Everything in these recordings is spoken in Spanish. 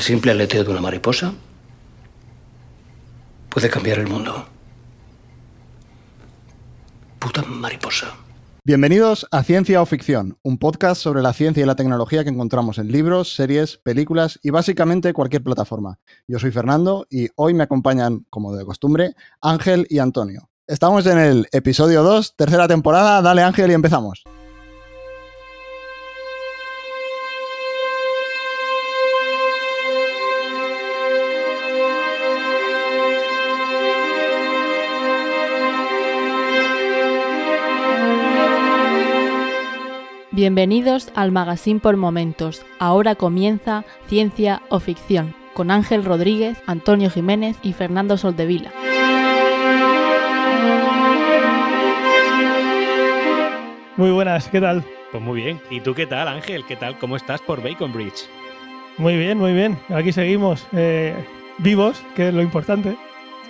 El simple aleteo de una mariposa puede cambiar el mundo. Puta mariposa. Bienvenidos a Ciencia o Ficción, un podcast sobre la ciencia y la tecnología que encontramos en libros, series, películas y básicamente cualquier plataforma. Yo soy Fernando y hoy me acompañan, como de costumbre, Ángel y Antonio. Estamos en el episodio 2, tercera temporada. Dale Ángel y empezamos. Bienvenidos al Magazine por Momentos. Ahora comienza Ciencia o Ficción con Ángel Rodríguez, Antonio Jiménez y Fernando Soldevila. Muy buenas, ¿qué tal? Pues muy bien. ¿Y tú qué tal, Ángel? ¿Qué tal? ¿Cómo estás por Bacon Bridge? Muy bien, muy bien. Aquí seguimos eh, vivos, que es lo importante.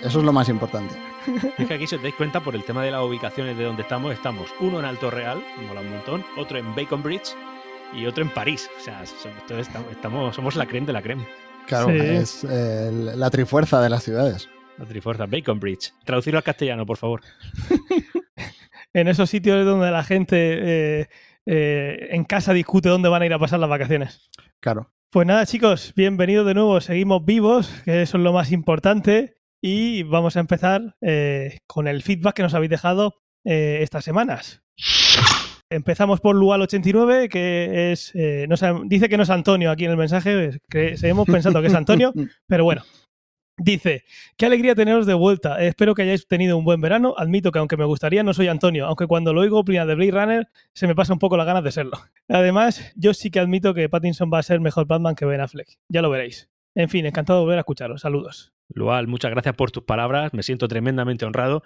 Eso es lo más importante. Es que aquí, si os dais cuenta, por el tema de las ubicaciones de donde estamos, estamos uno en Alto Real, mola un montón, otro en Bacon Bridge y otro en París. O sea, somos, estamos, somos la creme de la creme. Claro, Sí. es eh, la trifuerza de las ciudades. La Trifuerza, Bacon Bridge. Traducirlo al castellano, por favor. En esos sitios donde la gente eh, eh, en casa discute dónde van a ir a pasar las vacaciones. Claro. Pues nada, chicos, bienvenidos de nuevo. Seguimos vivos, que eso es lo más importante. Y vamos a empezar eh, con el feedback que nos habéis dejado eh, estas semanas. Empezamos por Lual89, que es. eh, no dice que no es Antonio aquí en el mensaje, que seguimos pensando que es Antonio, pero bueno. Dice, qué alegría teneros de vuelta. Espero que hayáis tenido un buen verano. Admito que aunque me gustaría, no soy Antonio, aunque cuando lo oigo opinar de Blade Runner, se me pasa un poco las ganas de serlo. Además, yo sí que admito que Pattinson va a ser mejor Batman que Ben Affleck. Ya lo veréis. En fin, encantado de volver a escucharos. Saludos. Lual, muchas gracias por tus palabras. Me siento tremendamente honrado.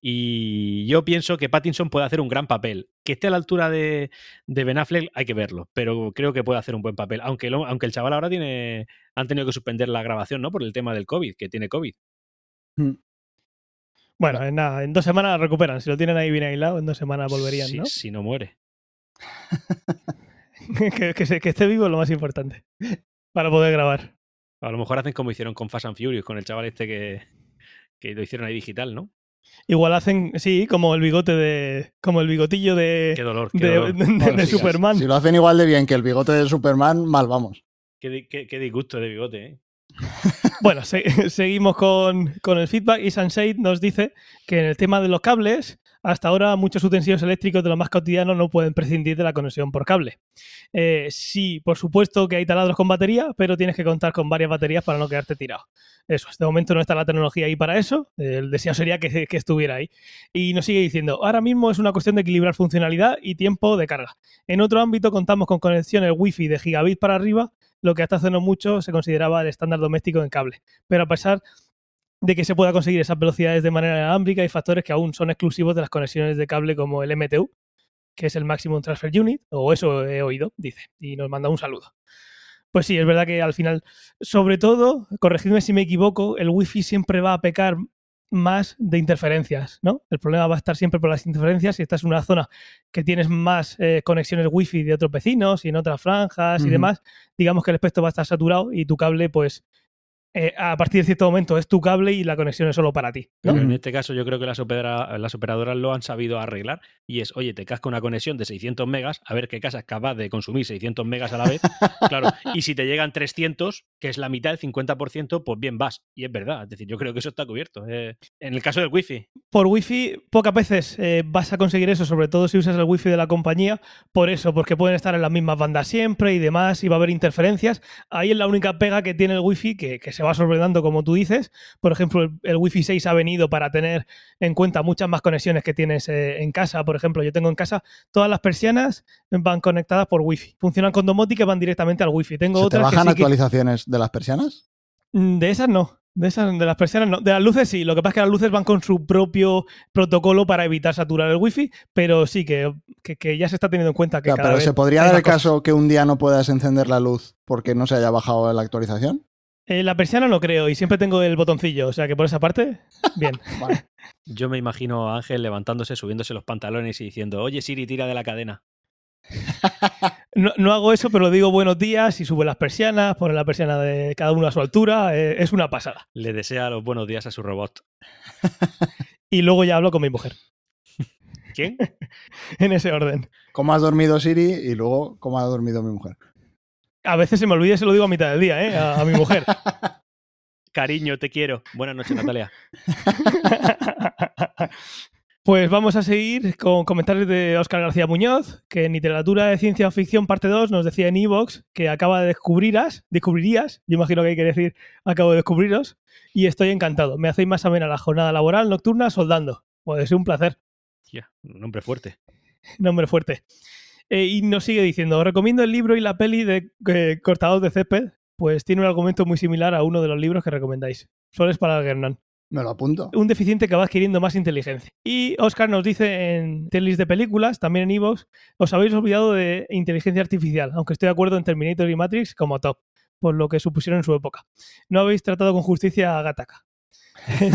Y yo pienso que Pattinson puede hacer un gran papel. Que esté a la altura de, de Ben Affleck, hay que verlo. Pero creo que puede hacer un buen papel. Aunque, lo- aunque el chaval ahora tiene. Han tenido que suspender la grabación, ¿no? Por el tema del COVID, que tiene COVID. Bueno, en, nada, en dos semanas recuperan. Si lo tienen ahí bien aislado, en dos semanas volverían, si, ¿no? si no muere. que, que que esté vivo es lo más importante. Para poder grabar. A lo mejor hacen como hicieron con Fast and Furious, con el chaval este que, que lo hicieron ahí digital, ¿no? Igual hacen, sí, como el bigote de. como el bigotillo de. Qué dolor, qué de, dolor. de- de Bueno, si- Superman. Si lo hacen igual de bien que el bigote de Superman, mal vamos. Qué, di- qué- qué disgusto de bigote, ¿eh? Bueno, se- seguimos con, con el feedback y Sunshade nos dice que en el tema de los cables, hasta ahora muchos utensilios eléctricos de lo más cotidianos no pueden prescindir de la conexión por cable. Eh, sí, por supuesto que hay taladros con batería, pero tienes que contar con varias baterías para no quedarte tirado. Eso, de momento no está la tecnología ahí para eso. El deseo sería que, que estuviera ahí. Y nos sigue diciendo, ahora mismo es una cuestión de equilibrar funcionalidad y tiempo de carga. En otro ámbito contamos con conexiones Wi-Fi de gigabit para arriba, lo que hasta hace no mucho se consideraba el estándar doméstico en cable. Pero a pesar de que se pueda conseguir esas velocidades de manera inalámbrica, hay factores que aún son exclusivos de las conexiones de cable como el MTU, que es el Maximum Transfer Unit, o eso he oído, dice, y nos manda un saludo. Pues sí, es verdad que al final, sobre todo, corregidme si me equivoco, el Wi-Fi siempre va a pecar más de interferencias, ¿no? El problema va a estar siempre por las interferencias si estás en una zona que tienes más eh, conexiones Wi-Fi de otros vecinos y en otras franjas y demás, digamos que el espectro va a estar saturado y tu cable, pues, eh, a partir de cierto momento es tu cable y la conexión es solo para ti. ¿no? Pero en este caso yo creo que las, opera- las operadoras lo han sabido arreglar y es, oye, te casca una conexión de 600 megas, a ver qué casa es capaz de consumir 600 megas a la vez. claro, y si te llegan 300, que es la mitad, el 50%, pues bien vas. Y es verdad, es decir, yo creo que eso está cubierto. eh. en el caso del wifi, Por Wi-Fi, pocas veces eh, vas a conseguir eso, sobre todo si usas el Wi-Fi de la compañía, por eso, porque pueden estar en las mismas bandas siempre y demás, y va a haber interferencias. Ahí es la única pega que tiene el Wi-Fi, que, que se va sobredando, como tú dices. Por ejemplo, el, el Wi-Fi 6 ha venido para tener en cuenta muchas más conexiones que tienes eh, en casa. Por ejemplo, yo tengo en casa todas las persianas van conectadas por Wi-Fi. Funcionan con domótica y van directamente al Wi-Fi. Tengo ¿Se te otras que bajan que- actualizaciones de las persianas? Mm, De esas no. De esas, de las persianas no. De las luces sí. Lo que pasa es que las luces van con su propio protocolo para evitar saturar el wifi, pero sí que, que- que ya se está teniendo en cuenta que Claro, cada pero vez ¿se podría dar el caso que un día no puedas encender la luz porque no se haya bajado la actualización? Eh, la persiana no creo, y siempre tengo el botoncillo, o sea que por esa parte, bien. Vale. yo me imagino a Ángel levantándose, subiéndose los pantalones y diciendo, oye Siri, tira de la cadena. No, no hago eso, pero digo buenos días y sube las persianas, pone la persiana de cada uno a su altura. eh, es una pasada. Le desea los buenos días a su robot. Y luego ya hablo con mi mujer, ¿Quién? en ese orden. ¿Cómo has dormido Siri? Y luego, ¿cómo ha dormido mi mujer? A veces se me olvida y se lo digo a mitad del día, ¿eh? A, a mi mujer. Cariño, te quiero. Buenas noches, Natalia. Pues vamos a seguir con comentarios de Óscar García Muñoz, que en literatura de ciencia ficción parte 2 nos decía en Evox que acaba de descubriras, descubrirías, yo imagino que hay que decir acabo de descubriros, y estoy encantado. Me hacéis más amena la jornada laboral nocturna soldando. Puede ser un placer. Ya, un nombre fuerte. Nombre fuerte. Eh, y nos sigue diciendo, os recomiendo el libro y la peli de eh, Cortados de Césped, pues tiene un argumento muy similar a uno de los libros que recomendáis. Flores para Algernon. Me lo apunto. Un deficiente que va adquiriendo más inteligencia. Y Oscar nos dice en telis de películas, también en Evox, os habéis olvidado de inteligencia artificial, aunque estoy de acuerdo en Terminator y Matrix como top, por lo que supusieron en su época. No habéis tratado con justicia a Gattaca,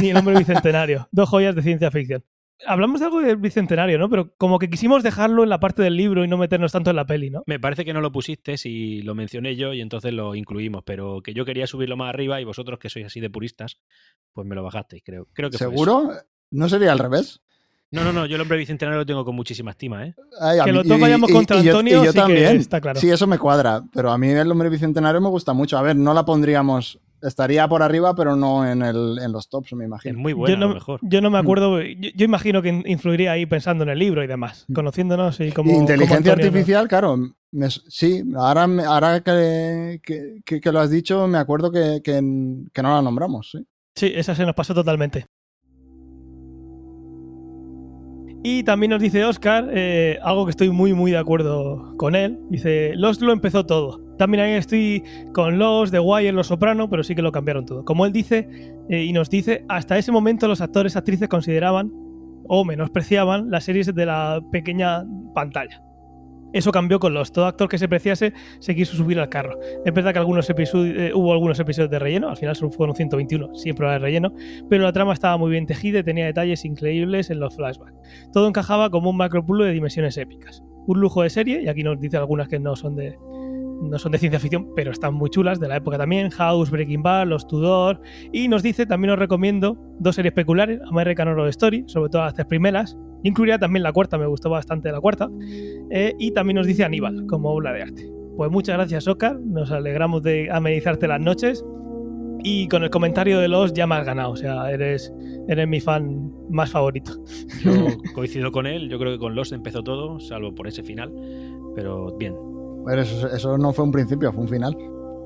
ni el hombre bicentenario, dos joyas de ciencia ficción. Hablamos de algo del bicentenario, ¿no? Pero como que quisimos dejarlo en la parte del libro y no meternos tanto en la peli, ¿no? Me parece que no lo pusiste y lo mencioné yo y entonces lo incluimos, pero que yo quería subirlo más arriba y vosotros que sois así de puristas, pues me lo bajasteis, creo. creo que fue eso. ¿Seguro? ¿No sería al revés? No, no, no, yo el hombre bicentenario lo tengo con muchísima estima, ¿eh? Ay, Que mí- los dos vayamos contra yo- Antonio, y yo sí que también. está claro. Sí, eso me cuadra. Pero a mí el hombre bicentenario me gusta mucho. A ver, no la pondríamos. Estaría por arriba, pero no en, el, en los tops, me Es imagino. muy buena, yo, no, a lo mejor. yo no me acuerdo, yo, yo imagino que influiría ahí pensando en el libro y demás, conociéndonos y como... Inteligencia como Antonio, ¿no? artificial, claro. me- sí, ahora, ahora que, que- que- que lo has dicho, me acuerdo que, que, que no la nombramos. Sí. Sí, esa se nos pasó totalmente. Y también nos dice Oscar, eh, algo que estoy muy muy de acuerdo con él. Dice, Lost lo empezó todo. También ahí estoy con Lost, The Wire, Los Soprano, pero sí que lo cambiaron todo. Como él dice, eh, y nos dice, hasta ese momento los actores actrices consideraban o menospreciaban las series de la pequeña pantalla. Eso cambió con Lost. Todo actor que se preciase se quiso subir al carro. Es verdad que algunos episodios, eh, hubo algunos episodios de relleno, al final solo fueron 121, siempre era de relleno, pero la trama estaba muy bien tejida y tenía detalles increíbles en los flashbacks. Todo encajaba como un macropulo de dimensiones épicas. Un lujo de serie, y aquí nos dice algunas que no son de no son de ciencia ficción, pero están muy chulas, de la época también, House, Breaking Bad, Los Tudor, y nos dice, también os recomiendo dos series peculiares, American Horror Story, sobre todo las tres primeras, incluiría también la cuarta, me gustó bastante la cuarta, eh, y también nos dice Aníbal, como obra de arte. Pues muchas gracias, Oscar, nos alegramos de amenizarte las noches, y con el comentario de los ya me has ganado, o sea, eres, eres mi fan más favorito. Yo coincido con él, yo creo que con Lost empezó todo, salvo por ese final, pero bien. Pero eso, eso no fue un principio, fue un final.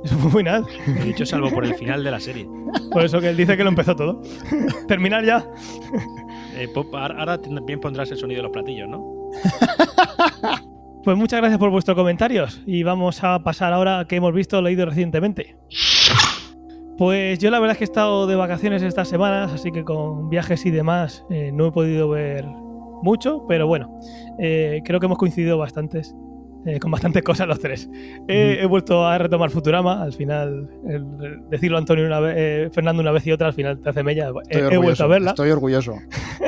Eso fue muy nada. He dicho salvo por el final de la serie. Por eso que él dice que lo empezó todo. Terminar ya. Eh, pop- ahora bien pondrás el sonido de los platillos, ¿no? Pues muchas gracias por vuestros comentarios y vamos a pasar ahora a que hemos visto o leído recientemente. Pues yo la verdad es que he estado de vacaciones estas semanas, así que con viajes y demás eh, no he podido ver mucho, pero bueno, eh, creo que hemos coincidido bastantes, eh, con bastantes cosas los tres. He vuelto a retomar Futurama, al final, el- decirlo Antonio una vez, eh, Fernando una vez y otra, al final te hace mella. He, vuelto a verla. Estoy orgulloso.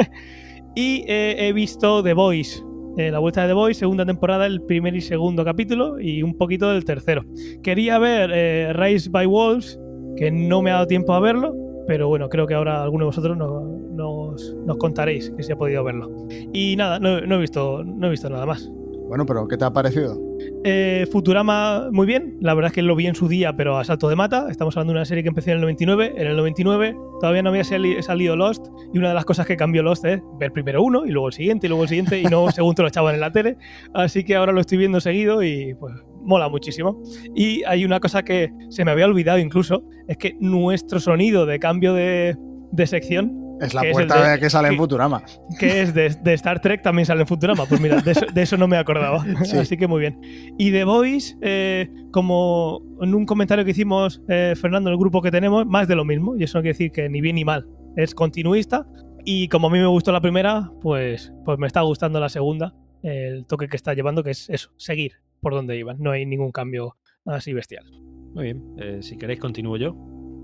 Y eh, he visto The Voice, eh, la vuelta de The Voice, segunda temporada, el primer y segundo capítulo y un poquito del tercero. Quería ver Rise by Wolves, que no me ha dado tiempo a verlo, pero bueno, creo que ahora alguno de vosotros no- nos, nos contaréis que se ha podido verlo. Y nada, no, no he, visto, no he visto nada más. Bueno, pero ¿qué te ha parecido? Eh, Futurama, muy bien. La verdad es que lo vi en su día, pero a salto de mata. Estamos hablando de una serie que empezó en el 99. En el 99 todavía no había sali- salido Lost. Y una de las cosas que cambió Lost es ver primero uno y luego el siguiente y luego el siguiente y no según te lo echaban en la tele. Así que ahora lo estoy viendo seguido y pues mola muchísimo. Y hay una cosa que se me había olvidado incluso: es que nuestro sonido de cambio de, de sección Es la es puerta de- de que sale en que- Futurama. que es de, de Star Trek, también sale en Futurama. Pues mira, de eso, de eso no me acordaba. Sí. Así que muy bien. Y The Voice, eh, como en un comentario que hicimos eh, Fernando en el grupo que tenemos, más de lo mismo. Y eso no quiere decir que ni bien ni mal. Es continuista. Y como a mí me gustó la primera, pues, pues me está gustando la segunda. El toque que está llevando, que es eso, seguir por donde iban. No hay ningún cambio así bestial. Muy bien. Eh, si queréis, continúo yo.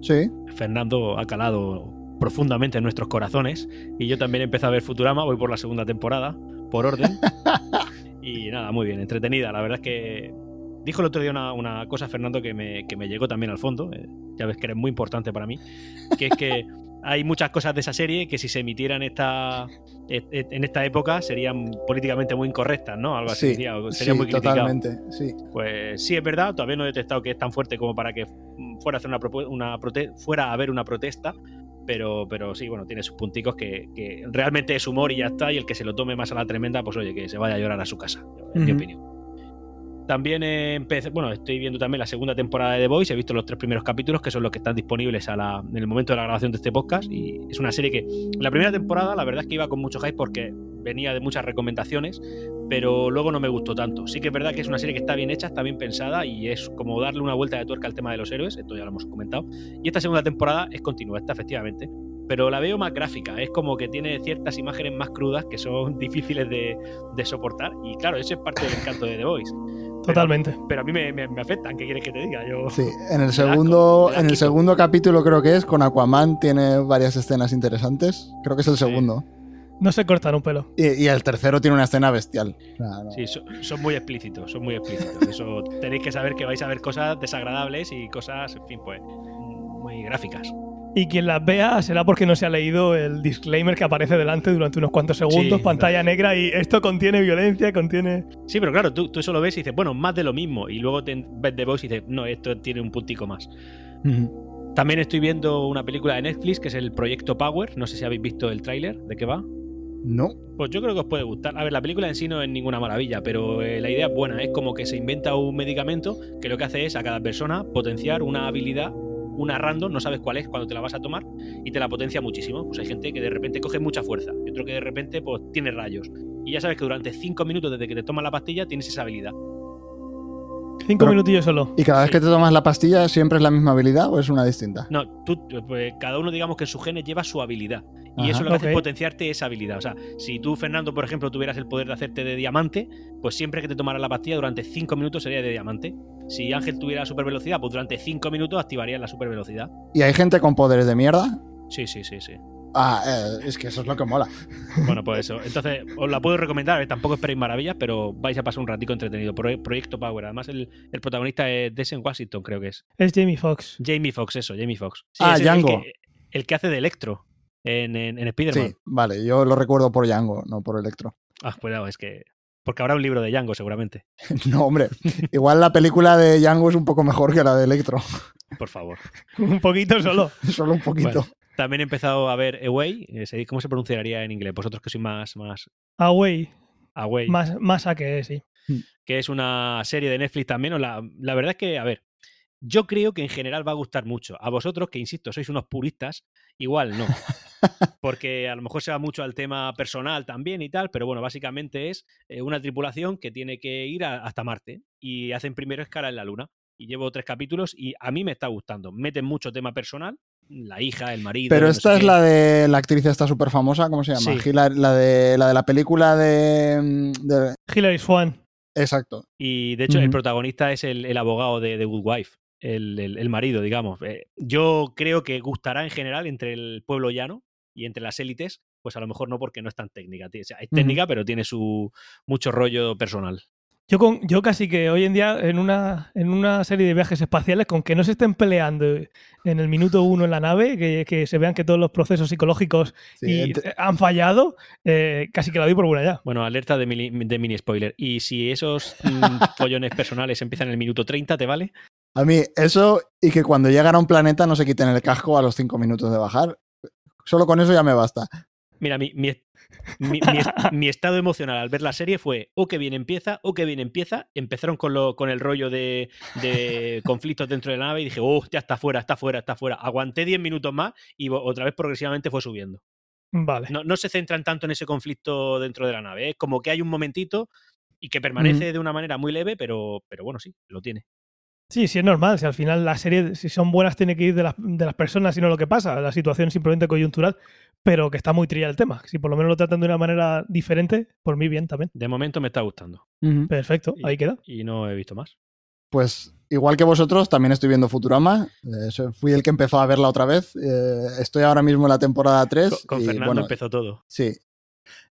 Sí. Fernando ha calado profundamente en nuestros corazones y yo también empecé a ver Futurama, voy por la segunda temporada, por orden. Y nada, muy bien, entretenida. La verdad es que dijo el otro día una, una cosa, Fernando, que me, que me llegó también al fondo. eh, ya ves que eres muy importante para mí. Que es que hay muchas cosas de esa serie que si se emitieran esta, en esta época serían políticamente muy incorrectas, ¿no? Algo así. Sí, decía, o sería sí, muy criticado. totalmente. Sí. Pues sí, es verdad, todavía no he detectado que es tan fuerte como para que fuera a, hacer una una fuera a haber una protesta, pero, pero sí, bueno, tiene sus punticos que, que realmente es humor y ya está, y el que se lo tome más a la tremenda, pues oye, que se vaya a llorar a su casa, en mi opinión. También empecé, bueno, estoy viendo también la segunda temporada de The Voice, he visto los tres primeros capítulos, que son los que están disponibles a la- en el momento de la grabación de este podcast, y es una serie que la primera temporada la verdad es que iba con mucho hype porque venía de muchas recomendaciones, pero luego no me gustó tanto. Sí que es verdad que es una serie que está bien hecha, está bien pensada y es como darle una vuelta de tuerca al tema de los héroes, esto ya lo hemos comentado. Y esta segunda temporada es continua, esta efectivamente, pero la veo más gráfica, es como que tiene ciertas imágenes más crudas que son difíciles de, de soportar y claro, eso es parte del encanto de The Voice. Pero- Totalmente. Pero a mí me, me- me afectan, ¿qué quieres que te diga? Yo... Sí, en el segundo, asco, en el segundo capítulo creo que es, con Aquaman tiene varias escenas interesantes. Creo que es el Sí. No se cortan un pelo. Y, y el tercero tiene una escena bestial. O sea, no- Sí, so- son muy explícitos, son muy explícitos. Eso tenéis que saber que vais a ver cosas desagradables y cosas, en fin, pues muy gráficas. Y quien las vea será porque no se ha leído el disclaimer que aparece delante durante unos cuantos segundos, Sí, pantalla negra, y esto contiene violencia, contiene. Sí, pero claro, tú, tú eso lo ves y dices, bueno, más de lo mismo. Y luego te ves The Voice y dices, no, esto tiene un puntico más. También estoy viendo una película de Netflix que es el Proyecto Power. No sé si habéis visto el tráiler, ¿de qué va? No. Pues yo creo que os puede gustar. A ver, la película en sí no es ninguna maravilla, pero eh, la idea es buena. Es como que se inventa un medicamento que lo que hace es a cada persona potenciar una habilidad, una random, no sabes cuál es cuando te la vas a tomar, y te la potencia muchísimo. Pues hay gente que de repente coge mucha fuerza, y otro que de repente pues tiene rayos. Y ya sabes que durante 5 minutos desde que te tomas la pastilla tienes esa habilidad. Cinco Pero- minutillos solo. ¿Y cada vez Sí. que te tomas la pastilla siempre es la misma habilidad o es una distinta? No, tú, pues, cada uno digamos que en su genes lleva su habilidad. Y Ajá. eso lo que hace Ok. es potenciarte esa habilidad. O sea, si tú, Fernando, por ejemplo, tuvieras el poder de hacerte de diamante, pues siempre que te tomaras la pastilla durante 5 minutos sería de diamante. Si Ángel tuviera super velocidad, pues durante 5 minutos activarías la super velocidad. ¿Y hay gente con poderes de mierda? Sí, sí, sí, sí. Ah, eh, es que eso es lo que mola. Bueno, pues eso. Entonces, os la puedo recomendar. Tampoco esperéis maravillas, pero vais a pasar un ratico entretenido. Pro- Proyecto Power. Además, el, el protagonista es Desen Washington, creo que es. Es Jamie Foxx. Jamie Foxx, eso, Jamie Foxx. Sí, Ah, el Django. que, el que hace de Electro en, en, en Spider-Man. Sí, vale, yo lo recuerdo por Django, no por Electro. Ah, cuidado, es que. Porque habrá un libro de Django, seguramente. No, hombre, igual la película de Django es un poco mejor que la de Electro, Por favor. Un poquito solo. solo un poquito. Bueno, también he empezado a ver Away. eh, ¿Cómo se pronunciaría en inglés? Vosotros que sois más, más Away. Away. Más, más a que sí. Que es una serie de Netflix también. o La, la verdad es que, a ver, yo creo que en general va a gustar mucho. A vosotros, que insisto, sois unos puristas, igual no. Porque a lo mejor se va mucho al tema personal también y tal, pero bueno, básicamente es eh, una tripulación que tiene que ir a- hasta Marte y hacen primero escala en la Luna. Y llevo tres capítulos y a mí me está gustando. Meten mucho tema personal, la hija, el marido. Pero no sé esta es qué. la de la actriz esta súper famosa, ¿cómo se llama? Sí. La, de, la de la película de, mm, de- Hilary Swan. Exacto. Y de hecho, el protagonista es el, el abogado de The Good Wife, el, el- el marido, digamos. Eh, yo creo que gustará en general entre el pueblo llano y entre las élites, pues a lo mejor no porque no es tan técnica. Tiene- o sea, es técnica, pero tiene su mucho rollo personal. Yo, con, yo casi que hoy en día, en una, en una serie de viajes espaciales, con que no se estén peleando en el minuto uno en la nave, que, que se vean que todos los procesos psicológicos Sí, y, han fallado, eh, casi que la doy por buena ya. Bueno, alerta de mini, de mini spoiler. Y si esos mm, follones personales empiezan en el minuto 30, ¿te vale? A mí, eso y que cuando llegan a un planeta no se quiten el casco a los cinco minutos de bajar. Solo con eso ya me basta. Mira, mi, mi, mi- mi est- mi estado emocional al ver la serie fue, o que bien empieza, o que bien empieza. Empezaron con, lo, con el rollo de, de conflictos dentro de la nave y dije, oh, ya está fuera, está fuera, está fuera. Aguanté 10 minutos más y otra vez progresivamente fue subiendo. Vale. No, no se centran tanto en ese conflicto dentro de la nave. Es como que hay un momentito y que permanece de una manera muy leve, pero, pero bueno, sí, lo tiene. Sí, sí, es normal. Si al final la serie, si son buenas, tiene que ir de las, de las personas y no lo que pasa. La situación es simplemente coyuntural, pero que está muy trillado el tema. Si por lo menos lo tratan de una manera diferente, por mí bien también. De momento me está gustando Perfecto, ahí queda. y no he visto más. Pues igual que vosotros, también estoy viendo Futurama. Eh, fui el que empezó a verla otra vez. Eh, estoy ahora mismo en la temporada 3. Con, con y, Fernando bueno, empezó todo. Sí.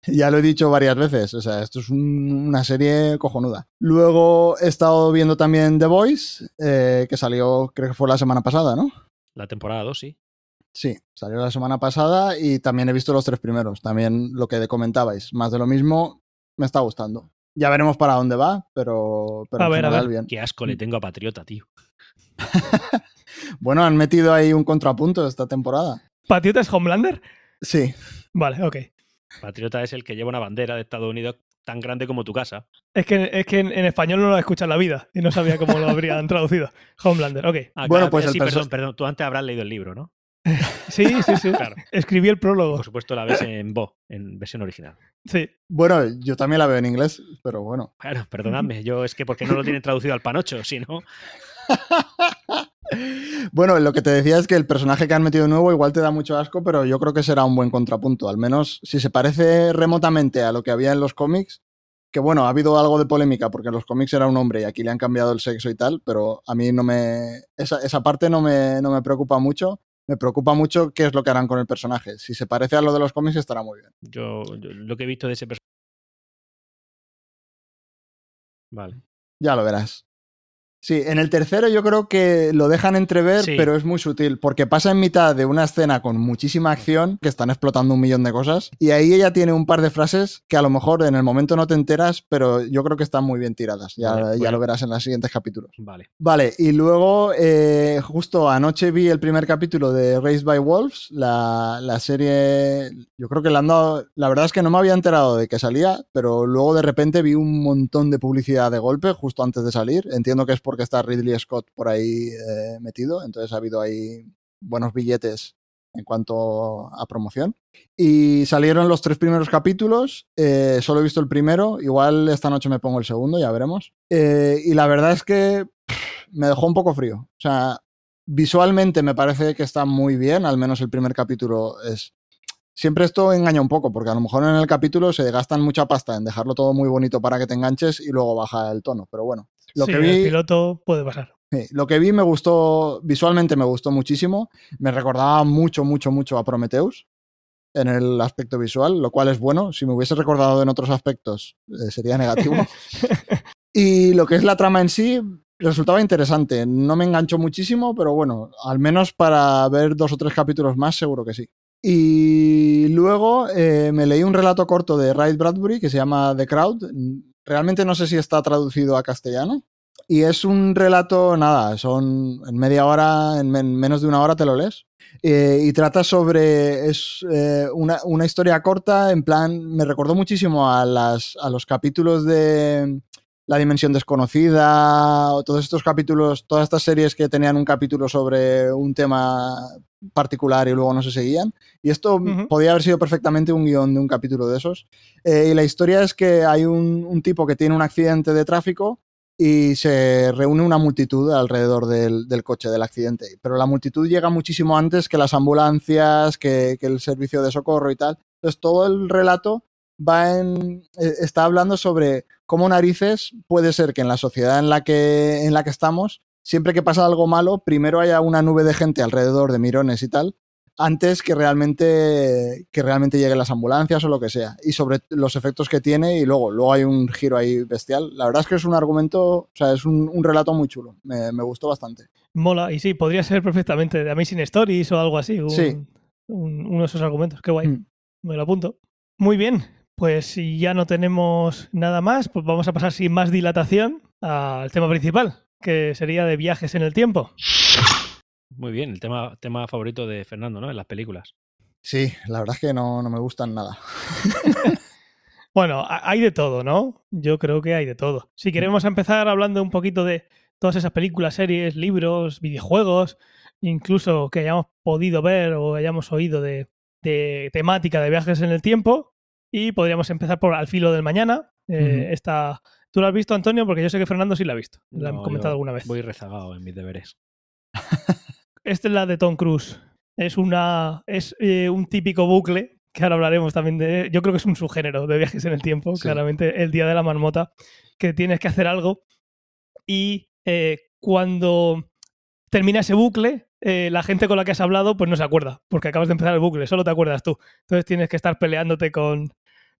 Ya lo he dicho varias veces, o sea, esto es un- una serie cojonuda. Luego he estado viendo también The Voice, eh, que salió, creo que fue la semana pasada, ¿no? La temporada 2, sí. Sí, salió la semana pasada y también he visto los tres primeros. También lo que comentabais, más de lo mismo, me está gustando. Ya veremos para dónde va, pero, pero A ver, a ver. bien. Qué asco le tengo a Patriota, tío. Bueno, han metido ahí un contrapunto esta temporada. ¿Patriota es Homelander? Sí, Vale, ok. Patriota es el que lleva una bandera de Estados Unidos tan grande como tu casa. Es que, es que en, en español no lo he escuchado en la vida y no sabía cómo lo habrían traducido. Homelander, ok. Ah, Bueno, claro, pues el sí, perdón, perdón. Tú antes habrás leído el libro, ¿no? Sí, sí, sí. Claro. Escribí el prólogo. Por supuesto la ves en Bo, en versión original. Sí. bueno, yo también la veo en inglés, pero bueno. Claro, perdonadme. Yo es que porque no lo tienen traducido al panocho, si no. Bueno, lo que te decía es que el personaje que han metido nuevo igual te da mucho asco, pero yo creo que será un buen contrapunto. Al menos si se parece remotamente a lo que había en los cómics, que bueno, ha habido algo de polémica porque en los cómics era un hombre y aquí le han cambiado el sexo y tal, pero a mí no me. Esa, esa parte no me, no me preocupa mucho. Me preocupa mucho qué es lo que harán con el personaje. Si se parece a lo de los cómics estará muy bien. Yo, yo lo que he visto de ese personaje. Vale. Ya lo verás. Sí, en el tercero yo creo que lo dejan entrever, Sí. pero es muy sutil, porque pasa en mitad de una escena con muchísima acción, que están explotando un millón de cosas, y ahí ella tiene un par de frases que a lo mejor en el momento no te enteras, pero yo creo que están muy bien tiradas. Ya, Vale, ya bueno. lo verás en los siguientes capítulos. Vale. Vale, y luego eh, justo anoche vi el primer capítulo de Raised by Wolves, la, la serie, yo creo que le han dado, la verdad es que no me había enterado de que salía, pero luego de repente vi un montón de publicidad de golpe justo antes de salir, entiendo que es porque está Ridley Scott por ahí eh, metido, entonces ha habido ahí buenos billetes en cuanto a promoción. Y salieron los tres primeros capítulos, eh, solo he visto el primero, igual esta noche me pongo el segundo, ya veremos. Eh, y la verdad es que me dejó un poco frío. O sea, visualmente me parece que está muy bien, al menos el primer capítulo es... Siempre esto engaña un poco, porque a lo mejor en el capítulo se gastan mucha pasta en dejarlo todo muy bonito para que te enganches y luego baja el tono. Pero bueno, lo Sí, que el vi... piloto puede pasar. Sí, lo que vi me gustó, visualmente me gustó muchísimo. Me recordaba mucho, mucho, mucho a Prometheus en el aspecto visual, lo cual es bueno. Si me hubiese recordado en otros aspectos, eh, sería negativo. y lo que es la trama en sí resultaba interesante. No me enganchó muchísimo, pero bueno, al menos para ver dos o tres capítulos más, seguro que sí. Y luego eh, me leí un relato corto de Ray Bradbury que se llama The Crowd. Realmente no sé si está traducido a castellano. Y es un relato, nada, son en media hora, en men- menos de una hora te lo lees. Eh, y trata sobre, es eh, una, una historia corta, en plan, me recordó muchísimo a, las, a los capítulos de La Dimensión Desconocida, o todos estos capítulos, todas estas series que tenían un capítulo sobre un tema particular y luego no se seguían. Y esto podía haber sido perfectamente un guion de un capítulo de esos. Eh, y la historia es que hay un, un tipo que tiene un accidente de tráfico y se reúne una multitud alrededor del, del coche del accidente. Pero la multitud llega muchísimo antes que las ambulancias, que, que el servicio de socorro y tal. Entonces todo el relato va en, eh, está hablando sobre cómo narices puede ser que en la sociedad en la que, en la que estamos, siempre que pasa algo malo, primero haya una nube de gente alrededor de mirones y tal, antes que realmente, que realmente lleguen las ambulancias o lo que sea. Y sobre los efectos que tiene y luego, luego hay un giro ahí bestial. La verdad es que es un argumento, o sea, es un, un relato muy chulo. Me, me gustó bastante. Mola, y sí, podría ser perfectamente de Amazing Stories o algo así. un- Sí. un- uno de esos argumentos. Qué guay. Mm. Me lo apunto. Muy bien. Pues si ya no tenemos nada más, pues vamos a pasar sin más dilatación al tema principal, que sería de viajes en el tiempo. Muy bien, el tema, tema favorito de Fernando, ¿no? En las películas. Sí, la verdad es que no, no me gustan nada. Bueno, hay de todo, ¿no? Yo creo que hay de todo. Si queremos empezar hablando un poquito de todas esas películas, series, libros, videojuegos, incluso que hayamos podido ver o hayamos oído de, de temática de viajes en el tiempo, y podríamos empezar por Al filo del mañana. Eh, esta- ¿Tú la has visto, Antonio? Porque yo sé que Fernando sí la ha visto. La han comentado alguna vez. Voy rezagado en mis deberes. Esta es la de Tom Cruise. Es una es eh, un típico bucle que ahora hablaremos también de. Yo creo que es un subgénero de viajes en el tiempo. Sí. Claramente, el día de la marmota, que tienes que hacer algo y eh, cuando termina ese bucle, eh, la gente con la que has hablado pues no se acuerda porque acabas de empezar el bucle, solo te acuerdas tú. Entonces tienes que estar peleándote con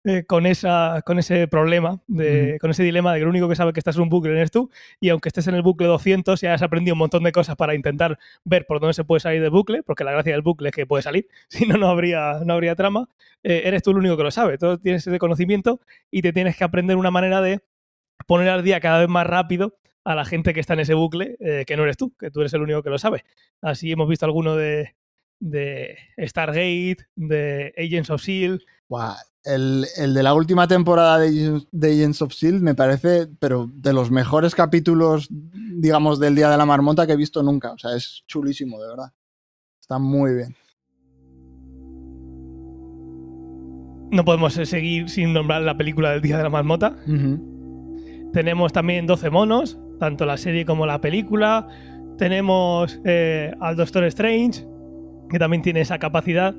eh, con, esa, con ese problema, de, con ese dilema de que el único que sabe que estás en un bucle eres tú, y aunque estés en el bucle 200 ya has aprendido un montón de cosas para intentar ver por dónde se puede salir del bucle, porque la gracia del bucle es que puede salir, si no, no habría, no habría trama, eh, eres tú el único que lo sabe, tú tienes ese conocimiento y te tienes que aprender una manera de poner al día cada vez más rápido a la gente que está en ese bucle, eh, que no eres tú, que tú eres el único que lo sabe. Así hemos visto alguno de, de Stargate, de Agents of S.H.I.E.L.D., Buah, el, el de la última temporada de, Agents- de Agents of S.H.I.E.L.D. me parece, pero de los mejores capítulos, digamos, del Día de la Marmota que he visto nunca. O sea, es chulísimo, de verdad. Está muy bien. No podemos seguir sin nombrar la película del Día de la Marmota. Tenemos también 12 monos, tanto la serie como la película. Tenemos eh, al Doctor Strange, que también tiene esa capacidad.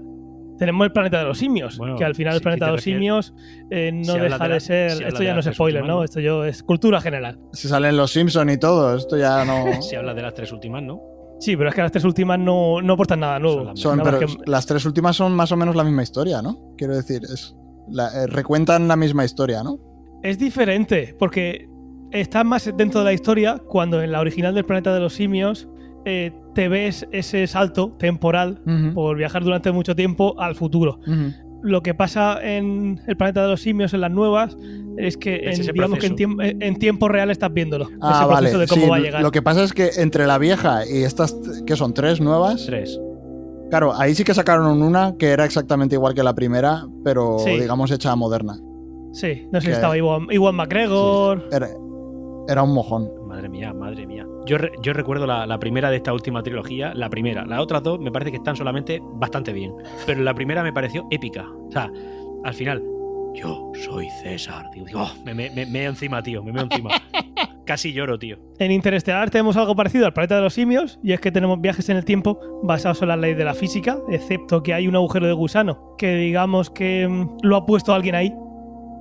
Tenemos el planeta de los simios, Bueno, que al final si- el planeta de los simios eh, no deja de la- ser. esto ya no es spoiler, ¿no? ¿no? Esto yo es cultura general. Si salen los Simpson y todo, esto ya no. Si hablas de las tres últimas, ¿no? Sí, pero es que las tres últimas no, no aportan nada nuevo. Son las Son, Nada más pero que- las tres últimas son más o menos la misma historia, ¿no? Quiero decir, es, la- eh, recuentan la misma historia, ¿no? Es diferente, porque está más dentro de la historia cuando en la original del planeta de los simios eh, te ves ese salto temporal por viajar durante mucho tiempo al futuro. Lo que pasa en el planeta de los simios, en las nuevas, es que Es en, ese digamos que en, proceso. tiemp- en tiempo real estás viéndolo. Ah, ese vale. proceso de cómo sí, va a llegar. Lo que pasa es que entre la vieja y estas, que son tres nuevas, Tres. claro, ahí sí que sacaron una que era exactamente igual que la primera, pero Sí. digamos hecha moderna. Sí, no sé que- si estaba Iwan, Iwan McGregor. Era, era un mojón. Madre mía, madre mía. Yo, yo recuerdo la, la primera de esta última trilogía, la primera. Las otras dos me parece que están solamente bastante bien. Pero la primera me pareció épica. O sea, al final, yo soy César. Digo, oh, me, me, me meo encima, tío, me meo encima. Casi lloro, tío. En Interestelar tenemos algo parecido al planeta de los simios, y es que tenemos viajes en el tiempo basados en las leyes de la física, excepto que hay un agujero de gusano que digamos que mm, lo ha puesto alguien ahí,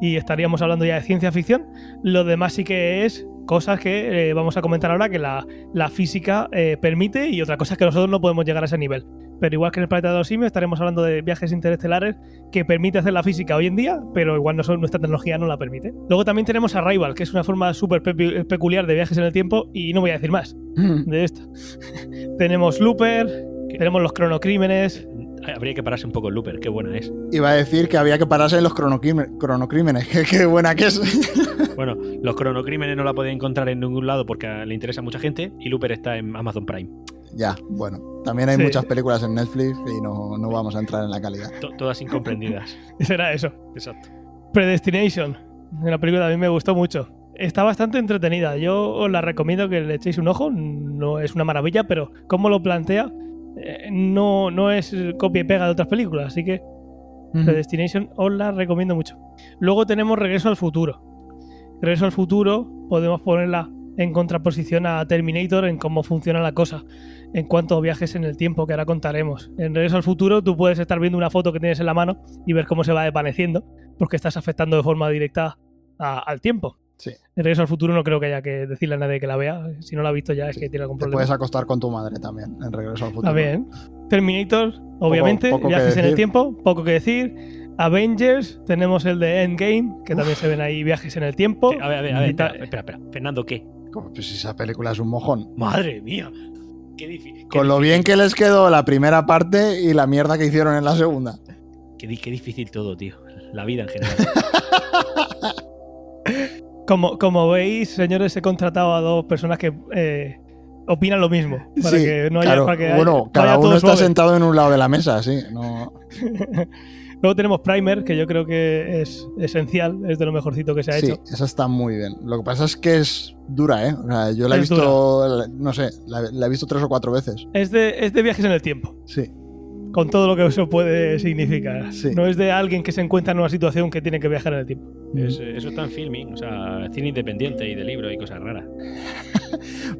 y estaríamos hablando ya de ciencia ficción. Lo demás sí que es cosas que eh, vamos a comentar ahora que la, la física eh, permite y otra cosa es que nosotros no podemos llegar a ese nivel. Pero igual que en el planeta de los simios estaremos hablando de viajes interestelares que permite hacer la física hoy en día, pero igual no son- nuestra tecnología no la permite. Luego también tenemos Arrival, que es una forma súper peculiar de viajes en el tiempo y no voy a decir más de esto. tenemos Looper, tenemos los cronocrímenes. Habría que pararse un poco el looper, qué buena es. Iba a decir que había que pararse en los cronocrímenes. Qué, qué buena que es. Bueno, los cronocrímenes no la podéis encontrar en ningún lado porque le interesa a mucha gente y Looper está en Amazon Prime. ya, bueno. También hay Sí. muchas películas en Netflix y no, no vamos a entrar en la calidad. To- todas incomprendidas. Será eso. Exacto. Predestination. La película a mí me gustó mucho. Está bastante entretenida. Yo os la recomiendo que le echéis un ojo. No es una maravilla, pero como lo plantea, eh, no, no es copia y pega de otras películas. Así que Predestination os la recomiendo mucho. Luego tenemos Regreso al futuro. Regreso al futuro podemos ponerla en contraposición a Terminator en cómo funciona la cosa en cuanto a viajes en el tiempo, que ahora contaremos. En Regreso al futuro tú puedes estar viendo una foto que tienes en la mano y ver cómo se va desvaneciendo, porque estás afectando de forma directa a- al tiempo. Sí. En Regreso al futuro no creo que haya que decirle a nadie que la vea. Si no la ha visto ya es que tiene algún Te problema. puedes acostar con tu madre también en Regreso al Futuro. También. Terminator, obviamente, poco viajes en el tiempo, poco que decir. Avengers, tenemos el de Endgame, que también se ven ahí viajes en el tiempo. A ver, a ver, a ver, espera, espera, espera. Fernando, ¿qué? Como, Pues esa película es un mojón. Madre mía. Qué difícil. Con lo bien que les quedó la primera parte y la mierda que hicieron en la segunda. Qué, qué difícil todo, tío. La vida en general. Como, como veis, señores, he contratado a dos personas que eh, opinan lo mismo. Para sí, que no haya. claro. para que haya- bueno, cada todo uno está suave. sentado en un lado de la mesa, sí. No... Luego tenemos Primer, que yo creo que es esencial, es de lo mejorcito que se ha Sí, hecho. esa está muy bien. Lo que pasa es que es dura, ¿eh? O sea, yo la he visto, la- no sé, la, la he visto tres o cuatro veces. Es de, es de viajes en el tiempo. Sí. con todo lo que eso puede significar. Sí. No es de alguien que se encuentra en una situación que tiene que viajar en el tiempo. Es- eso está en filming, o sea, cine independiente y de libro y cosas raras.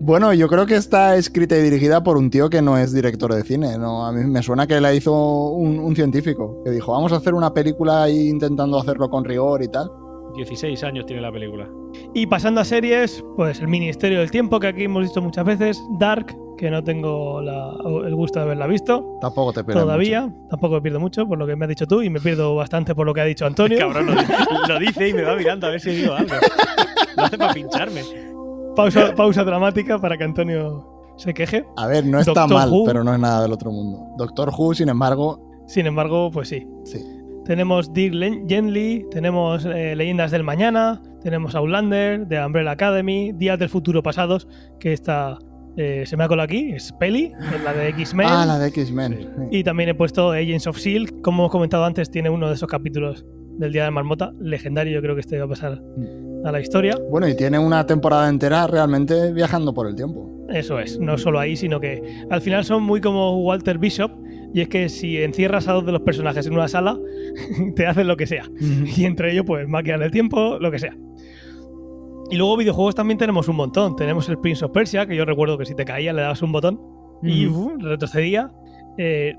Bueno, yo creo que está escrita y dirigida por un tío que no es director de cine. ¿no? A mí me suena que la hizo un, un científico, que dijo, vamos a hacer una película intentando hacerlo con rigor y tal. 16 años tiene la película. Y pasando a series, pues el Ministerio del Tiempo, que aquí hemos visto muchas veces, Dark, que no tengo la- el gusto de haberla visto Tampoco te pierdes todavía, mucho. tampoco me pierdo mucho por lo que me has dicho tú y me pierdo bastante por lo que ha dicho Antonio. Cabrón, lo, lo dice y me va mirando a ver si digo algo. Lo hace para pincharme. Pausa, pausa dramática para que Antonio se queje. A ver, no está Doctor mal, Who. pero no es nada del otro mundo. Doctor Who, sin embargo, Sin embargo, pues sí. sí. Tenemos Dick Len- Gently, tenemos eh, Leyendas del Mañana, tenemos Outlander, The Umbrella Academy, Días del Futuro Pasados, que está, eh, se me ha colado aquí, es Peli, es la de X-Men. Ah, la de X-Men. Sí. sí. Y también he puesto Agents of S.H.I.E.L.D. Como hemos comentado antes, tiene uno de esos capítulos del Día de la Marmota, legendario, yo creo que este va a pasar a la historia. Bueno, y tiene una temporada entera realmente viajando por el tiempo. Eso es, no solo ahí, sino que al final son muy como Walter Bishop, y es que si encierras a dos de los personajes en una sala, te hacen lo que sea. Y entre ellos, pues máquinas del tiempo, lo que sea. Y luego videojuegos también tenemos un montón. Tenemos el Prince of Persia, que yo recuerdo que si te caía le dabas un botón y retrocedía. Eh,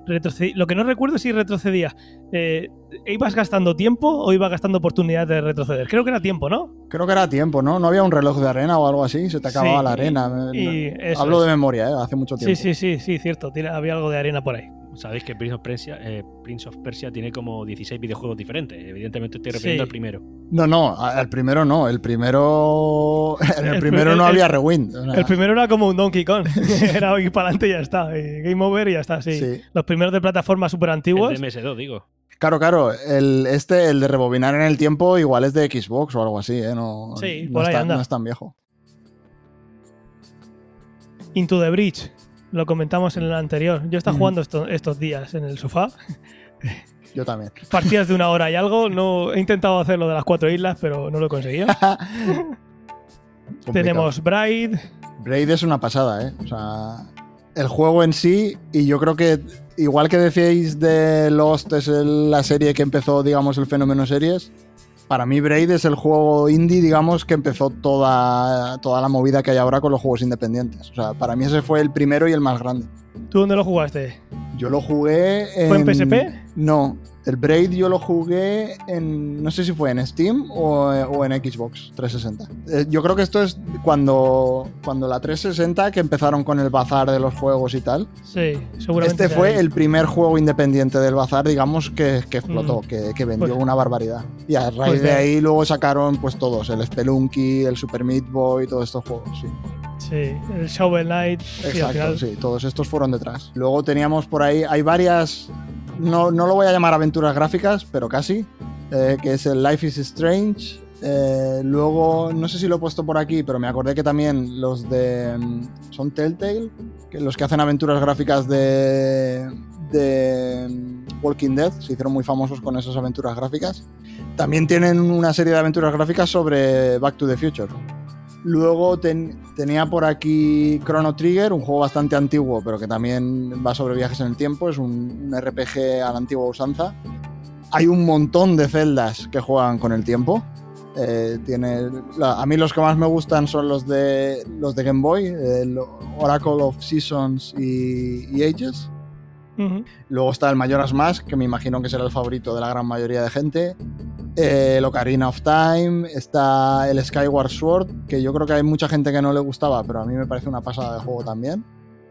Lo que no recuerdo es si retrocedía. Eh, ¿Ibas gastando tiempo o ibas gastando oportunidades de retroceder? Creo que era tiempo, ¿no? Creo que era tiempo, ¿no? No había un reloj de arena o algo así, se te acababa Sí, la arena. y- y eso Hablo es. de memoria, ¿eh? hace mucho tiempo. Sí, sí, sí, sí, cierto. Tiene- había algo de arena por ahí. Sabéis que Prince of, Persia, eh, Prince of Persia tiene como 16 videojuegos diferentes. Evidentemente estoy refiriendo Sí. al primero. No, no, a- el primero no. El primero. En el, El primero primer- no el- había rewind. El primero era como un Donkey Kong. era ir para adelante y ya está. y Game over y ya está, sí. Sí. Los primeros de plataformas súper antiguos. El de MS2, digo. Claro, claro. El, este, el de rebobinar en el tiempo, igual es de Xbox o algo así, ¿eh? No, Sí, no por ahí está- anda. no es tan viejo. Into the Bridge. Lo comentamos en el anterior. Yo Ujú. jugando esto- estos días en el sofá. Yo también. Partidas de una hora y algo. No, he intentado hacer lo de las cuatro islas, pero no lo he conseguido. Tenemos Bride. Braid es una pasada, ¿eh? O sea, el juego en sí, y yo creo que, igual que decíais de Lost, es el- la serie que empezó, digamos, el fenómeno series. Para mí, Braid es el juego indie, digamos, que empezó toda, toda la movida que hay ahora con los juegos independientes. O sea, para mí ese fue el primero y el más grande. ¿Tú dónde lo jugaste? Yo lo jugué en. ¿Fue en PSP? No, el Braid yo lo jugué en. No sé si fue en Steam o, o en Xbox 360. Eh, yo creo que esto es cuando, cuando la 360, que empezaron con el bazar de los juegos y tal. Sí, seguramente. Este fue ahí. el primer juego independiente del bazar, digamos, que, que explotó, Mm. que, que vendió Pues- una barbaridad. Y a raíz pues de de- ahí luego sacaron pues todos, el Spelunky, el Super Meat Boy, todos estos juegos, sí. Sí, el Shovel Knight. sí, Exacto, final- sí, todos estos fueron detrás. Luego teníamos por ahí, hay varias, no, no lo voy a llamar aventuras gráficas, pero casi, eh, que es el Life is Strange. Eh, luego, no sé si lo he puesto por aquí, pero me acordé que también los de... mm, Son Telltale, que los que hacen aventuras gráficas de... de mm, Walking Dead, se hicieron muy famosos con esas aventuras gráficas. También tienen una serie de aventuras gráficas sobre Back to the Future. Luego ten- tenía por aquí Chrono Trigger, un juego bastante antiguo, pero que también va sobre viajes en el tiempo. Es un, un RPG a la antigua usanza. Hay un montón de celdas que juegan con el tiempo. Eh, tiene, la- a mí los que más me gustan son los de, los de Game Boy, el Oracle of Seasons y, y Ages. Luego está el Majora's Mask, que me imagino que será el favorito de la gran mayoría de gente. Eh, el Ocarina of Time. Está el Skyward Sword, que yo creo que hay mucha gente que no le gustaba, pero a mí me parece una pasada de juego también.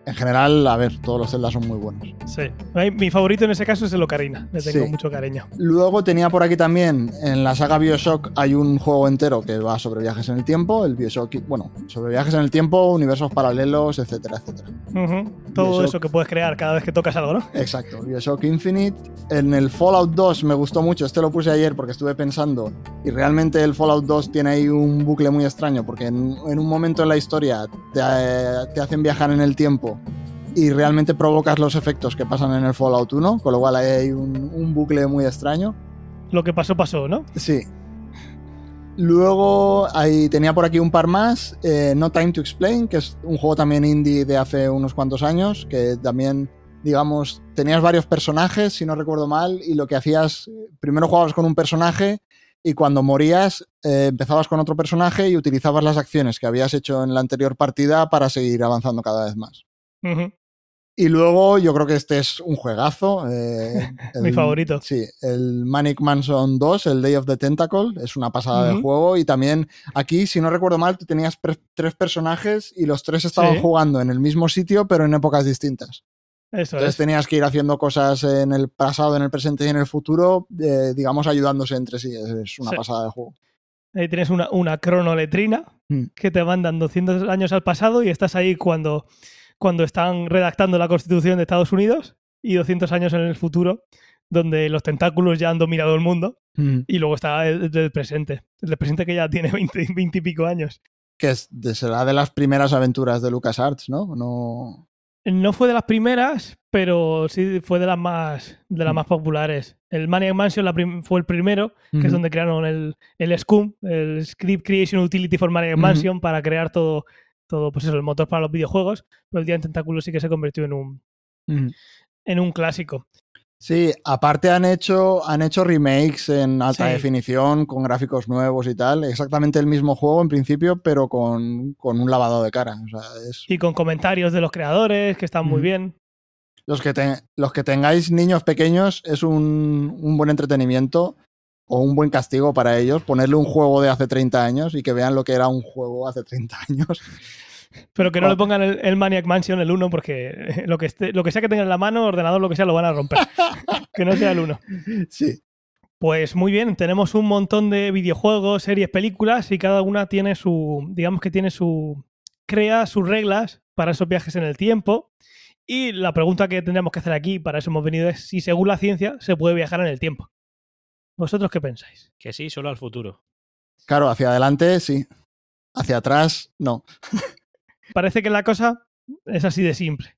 En general, a ver, todos los Zelda son muy buenos. Sí. Mi favorito en ese caso es el Ocarina. Le tengo Sí. mucho cariño. Luego tenía por aquí también, en la saga Bioshock hay un juego entero que va sobre viajes en el tiempo, el Bioshock, bueno, sobre viajes en el tiempo, universos paralelos, etcétera, etcétera. Todo Bioshock. eso que puedes crear cada vez que tocas algo, ¿no? Exacto, Bioshock Infinite. En el Fallout 2 me gustó mucho, este lo puse ayer porque estuve pensando, y realmente el Fallout 2 tiene ahí un bucle muy extraño, porque en, en un momento en la historia te, eh, te hacen viajar en el tiempo y realmente provocas los efectos que pasan en el Fallout 1, con lo cual ahí hay un, un bucle muy extraño. Lo que pasó, pasó, ¿no? Sí. Luego ahí tenía por aquí un par más, eh, No Time to Explain, que es un juego también indie de hace unos cuantos años, que también, digamos, tenías varios personajes, si no recuerdo mal, y lo que hacías, primero jugabas con un personaje y cuando morías eh, empezabas con otro personaje y utilizabas las acciones que habías hecho en la anterior partida para seguir avanzando cada vez más. Y luego yo creo que este es un juegazo. eh, Mi favorito. Sí, el Manic Mansion 2, el Day of the Tentacle, es una pasada de juego. Y también aquí, si no recuerdo mal, tú tenías tres personajes y los tres estaban Sí. jugando en el mismo sitio, pero en épocas distintas. Eso Entonces es. tenías que ir haciendo cosas en el pasado, en el presente y en el futuro, eh, digamos, ayudándose entre sí. Es, es una Sí. pasada de juego. Ahí tienes una, una cronoletrina Mm. que te mandan 200 años al pasado y estás ahí cuando, cuando están redactando la Constitución de Estados Unidos y 200 años en el futuro donde los tentáculos ya han dominado el mundo y luego está el, el del presente. El presente que ya tiene 20, 20 y pico años. Que es de, será de las primeras aventuras de LucasArts, ¿no? No. No fue de las primeras, pero sí fue de las más, de las Mm. más populares. El Maniac Mansion la fue el primero, que es donde crearon el, el SCUM, el Script Creation Utility for Maniac Ujú. Mansion, para crear todo, todo, pues eso, el motor para los videojuegos. Pero el Día en Tentáculos sí que se convirtió en un, en un clásico. Sí, aparte han hecho, han hecho remakes en alta Sí. definición, con gráficos nuevos y tal. Exactamente el mismo juego en principio, pero con, con un lavado de cara. O sea, es, Y con comentarios de los creadores, que están muy bien. los, que te- los que tengáis niños pequeños es un, un buen entretenimiento o un buen castigo para ellos. Ponerle un juego de hace 30 años y que vean lo que era un juego hace 30 años. Pero que no le Oh. pongan el, el Maniac Mansion, el 1, porque lo que, esté- lo que sea que tengan en la mano, ordenador, lo que sea, lo van a romper. que no sea el 1. Sí. Pues muy bien, tenemos un montón de videojuegos, series, películas y cada una tiene su, digamos que tiene su, crea sus reglas para esos viajes en el tiempo. Y la pregunta que tendríamos que hacer aquí, para eso hemos venido, es si según la ciencia se puede viajar en el tiempo. ¿Vosotros qué pensáis? Que sí, solo al futuro. Claro, hacia adelante sí. Hacia atrás no. Parece que la cosa es así de simple.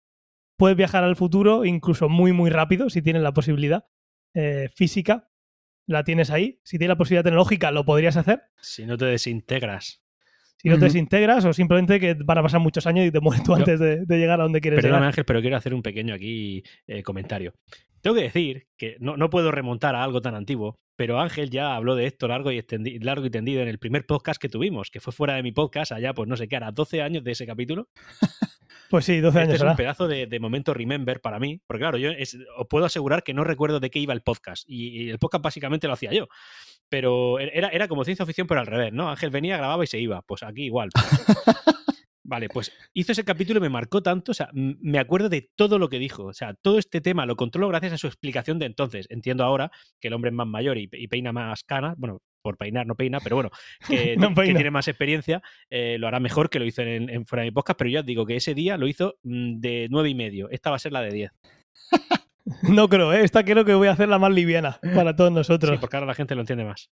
Puedes viajar al futuro incluso muy, muy rápido si tienes la posibilidad eh, física. La tienes ahí. Si tienes la posibilidad tecnológica, lo podrías hacer. Si no te desintegras. Si no te desintegras o simplemente que van a pasar muchos años y te mueres tú antes de, de llegar a donde quieres Perdóname llegar. Ángel, pero quiero hacer un pequeño aquí eh, comentario. Tengo que decir que no, no puedo remontar a algo tan antiguo, pero Ángel ya habló de esto largo y, extendi- largo y tendido en el primer podcast que tuvimos, que fue fuera de mi podcast, allá pues no sé qué, hará 12 años de ese capítulo. Pues sí, 12 Este años es un pedazo de, de momento remember para mí, porque claro, yo es- os puedo asegurar que no recuerdo de qué iba el podcast, y, y el podcast básicamente lo hacía yo. Pero era, era como ciencia ficción, pero al revés, ¿no? Ángel venía, grababa y se iba. Pues aquí igual. Vale, pues hizo ese capítulo y me marcó tanto, o sea, me acuerdo de todo lo que dijo, o sea, todo este tema lo controlo gracias a su explicación de entonces. Entiendo ahora que el hombre es más mayor y, y peina más canas, bueno, por peinar no peina, pero bueno, que, No que peina. tiene más experiencia, eh, lo hará mejor que lo hizo en, en fuera de mi podcast, pero yo os digo que ese día lo hizo mm, de nueve y medio, esta va a ser la de 10. No creo, ¿eh? esta creo que voy a hacer la más liviana para todos nosotros. Sí, porque ahora la gente lo entiende más.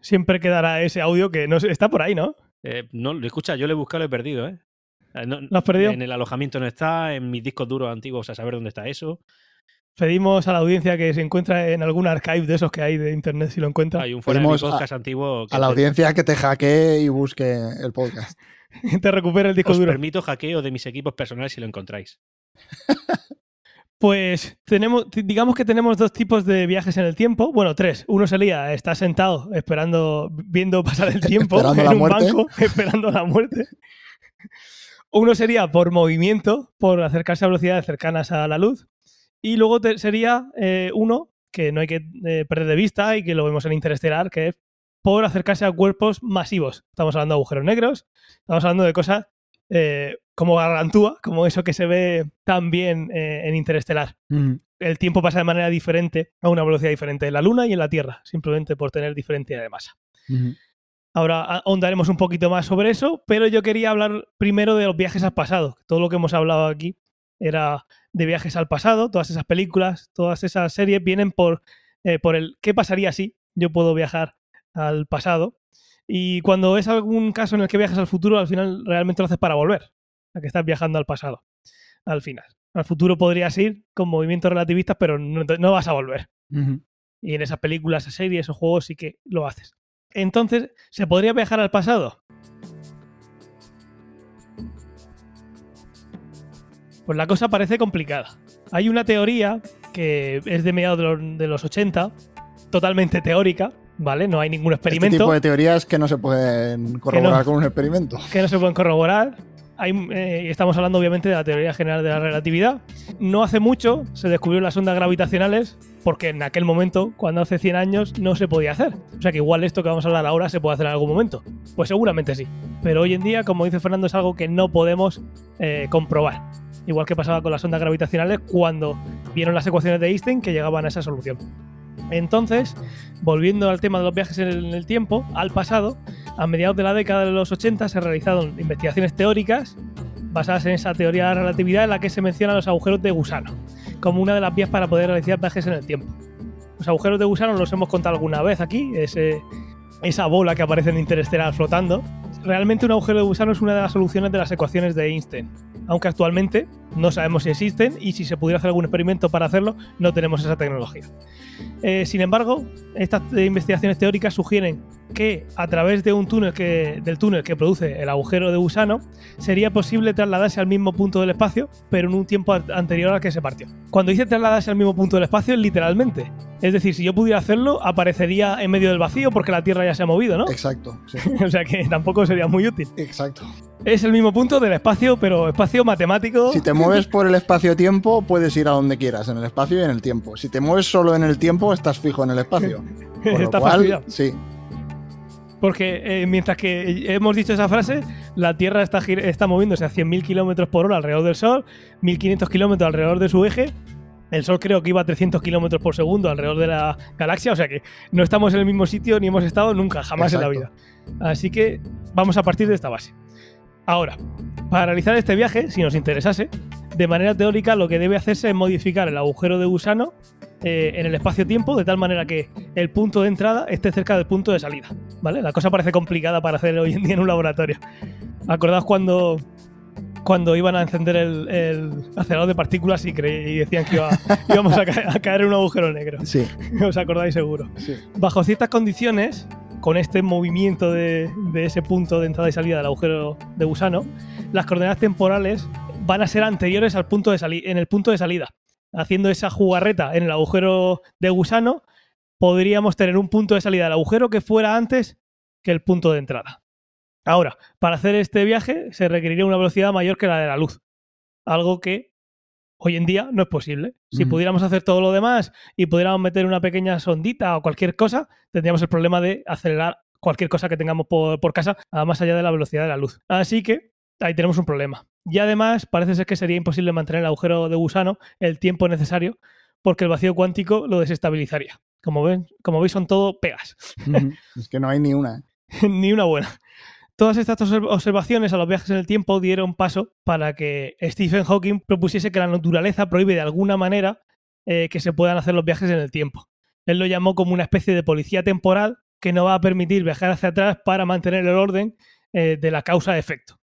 Siempre quedará ese audio que no sé- está por ahí, ¿no? Eh, no, lo escucha, yo lo he buscado, lo he perdido, ¿eh? Eh, no- ¿Lo has perdido? En el alojamiento no está, en mis discos duros antiguos a saber dónde está eso. Pedimos a la audiencia que se encuentre en algún archive de esos que hay de internet si lo encuentra. Hay un fuera de Pedimos a- podcast antiguo que A la te- audiencia que te hackee y busque el podcast. Te recupera el disco os duro. permito hackeo de mis equipos personales si lo encontráis. Pues tenemos, digamos que tenemos dos tipos de viajes en el tiempo. Bueno, tres. Uno sería estar sentado esperando, viendo pasar el tiempo Esperando en la un muerte. banco, esperando la muerte. Uno sería por movimiento, por acercarse a velocidades cercanas a la luz. Y luego te- sería eh, uno que no hay que eh, perder de vista y que lo vemos en Interestelar, que es por acercarse a cuerpos masivos. Estamos hablando de agujeros negros, estamos hablando de cosas eh, como Gargantúa, como eso que se ve tan bien eh, en Interestelar. Mm. El tiempo pasa de manera diferente, a una velocidad diferente en la Luna y en la Tierra, simplemente por tener diferencia de masa. Ahora ahondaremos un poquito más sobre eso, pero yo quería hablar primero de los viajes al pasado. Todo lo que hemos hablado aquí era de viajes al pasado, todas esas películas, todas esas series vienen por, eh, por el qué pasaría si yo puedo viajar al pasado. Y cuando es algún caso en el que viajas al futuro, al final realmente lo haces para volver, a que estás viajando al pasado, al final. Al futuro podrías ir con movimientos relativistas, pero no, vas a volver. Y en esas películas, series o juegos sí que lo haces. Entonces, ¿se podría viajar al pasado? Pues la cosa parece complicada. Hay una teoría que es de mediados de los, de los 80, totalmente teórica, ¿vale? No hay ningún Este experimento tipo de teorías que no se pueden corroborar no. con un experimento. que no se pueden corroborar. hay, eh, estamos hablando obviamente de la teoría general de la relatividad. No hace mucho se descubrieron las ondas gravitacionales porque en aquel momento, cuando hace 100 años, no se podía hacer. O sea que igual esto que vamos a hablar ahora se puede hacer en algún momento. Pues seguramente sí. Pero hoy en día, como dice Fernando, es algo que no podemos eh, comprobar. Igual que pasaba con las ondas gravitacionales cuando vieron las ecuaciones de Einstein que llegaban a esa solución. Entonces, volviendo al tema de los viajes en el tiempo, al pasado, a mediados de la década de los 80 se realizaron investigaciones teóricas basadas en esa teoría de la relatividad en la que se mencionan los agujeros de gusano como una de las vías para poder realizar viajes en el tiempo. Los agujeros de gusano los hemos contado alguna vez aquí, ese, esa bola que aparece en Interestelar flotando. Realmente un agujero de gusano es una de las soluciones de las ecuaciones de Einstein, aunque actualmente no sabemos si existen y si se pudiera hacer algún experimento para hacerlo, no tenemos esa tecnología. Eh, sin embargo, estas investigaciones teóricas sugieren que a través de un túnel que, del túnel que produce el agujero de gusano sería posible trasladarse al mismo punto del espacio, pero en un tiempo anterior al que se partió. Cuando dice trasladarse al mismo punto del espacio, literalmente. Es decir, si yo pudiera hacerlo, aparecería en medio del vacío porque la Tierra ya se ha movido, ¿no? Exacto. sí. o sea que tampoco sería muy útil. Exacto. Es el mismo punto del espacio, pero espacio matemático. Si te mueves por el espacio-tiempo, puedes ir a donde quieras, en el espacio y en el tiempo. Si te mueves solo en el tiempo, estás fijo en el espacio. Por lo cual, sí, Porque eh, mientras que hemos dicho esa frase, la Tierra está, moviéndose a 100.000 kilómetros por hora alrededor del Sol, 1.500 kilómetros alrededor de su eje. El Sol creo que iba a 300 kilómetros por segundo alrededor de la galaxia, o sea que no estamos en el mismo sitio ni hemos estado nunca, jamás en la vida. Así que vamos a partir de esta base. Ahora, para realizar este viaje, si nos interesase, de manera teórica lo que debe hacerse es modificar el agujero de gusano eh, en el espacio-tiempo de tal manera que el punto de entrada esté cerca del punto de salida. ¿Vale? La cosa parece complicada para hacer hoy en día en un laboratorio. ¿Acordaos cuando, cuando iban a encender el, el acelerador de partículas y, decían que iba- íbamos a, ca- a caer en un agujero negro? sí, ¿Os acordáis seguro? sí. Bajo ciertas condiciones, con este movimiento de, de ese punto de entrada y salida del agujero de gusano, las coordenadas temporales van a ser anteriores al punto de en el punto de salida. Haciendo esa jugarreta en el agujero de gusano, podríamos tener un punto de salida del agujero que fuera antes que el punto de entrada. Ahora, para hacer este viaje se requeriría una velocidad mayor que la de la luz, algo que hoy en día no es posible. Si Ujú. pudiéramos hacer todo lo demás y pudiéramos meter una pequeña sondita o cualquier cosa, tendríamos el problema de acelerar cualquier cosa que tengamos por, por casa a más allá de la velocidad de la luz. Así que ahí tenemos un problema. Y además parece ser que sería imposible mantener el agujero de gusano el tiempo necesario porque el vacío cuántico lo desestabilizaría. Como, ven, como veis son todo pegas. Es que no hay ni una. ni una buena. Todas estas observ- observaciones a los viajes en el tiempo dieron paso para que Stephen Hawking propusiese que la naturaleza prohíbe de alguna manera eh, que se puedan hacer los viajes en el tiempo. Él lo llamó como una especie de policía temporal que no va a permitir viajar hacia atrás para mantener el orden eh, de la causa-efecto.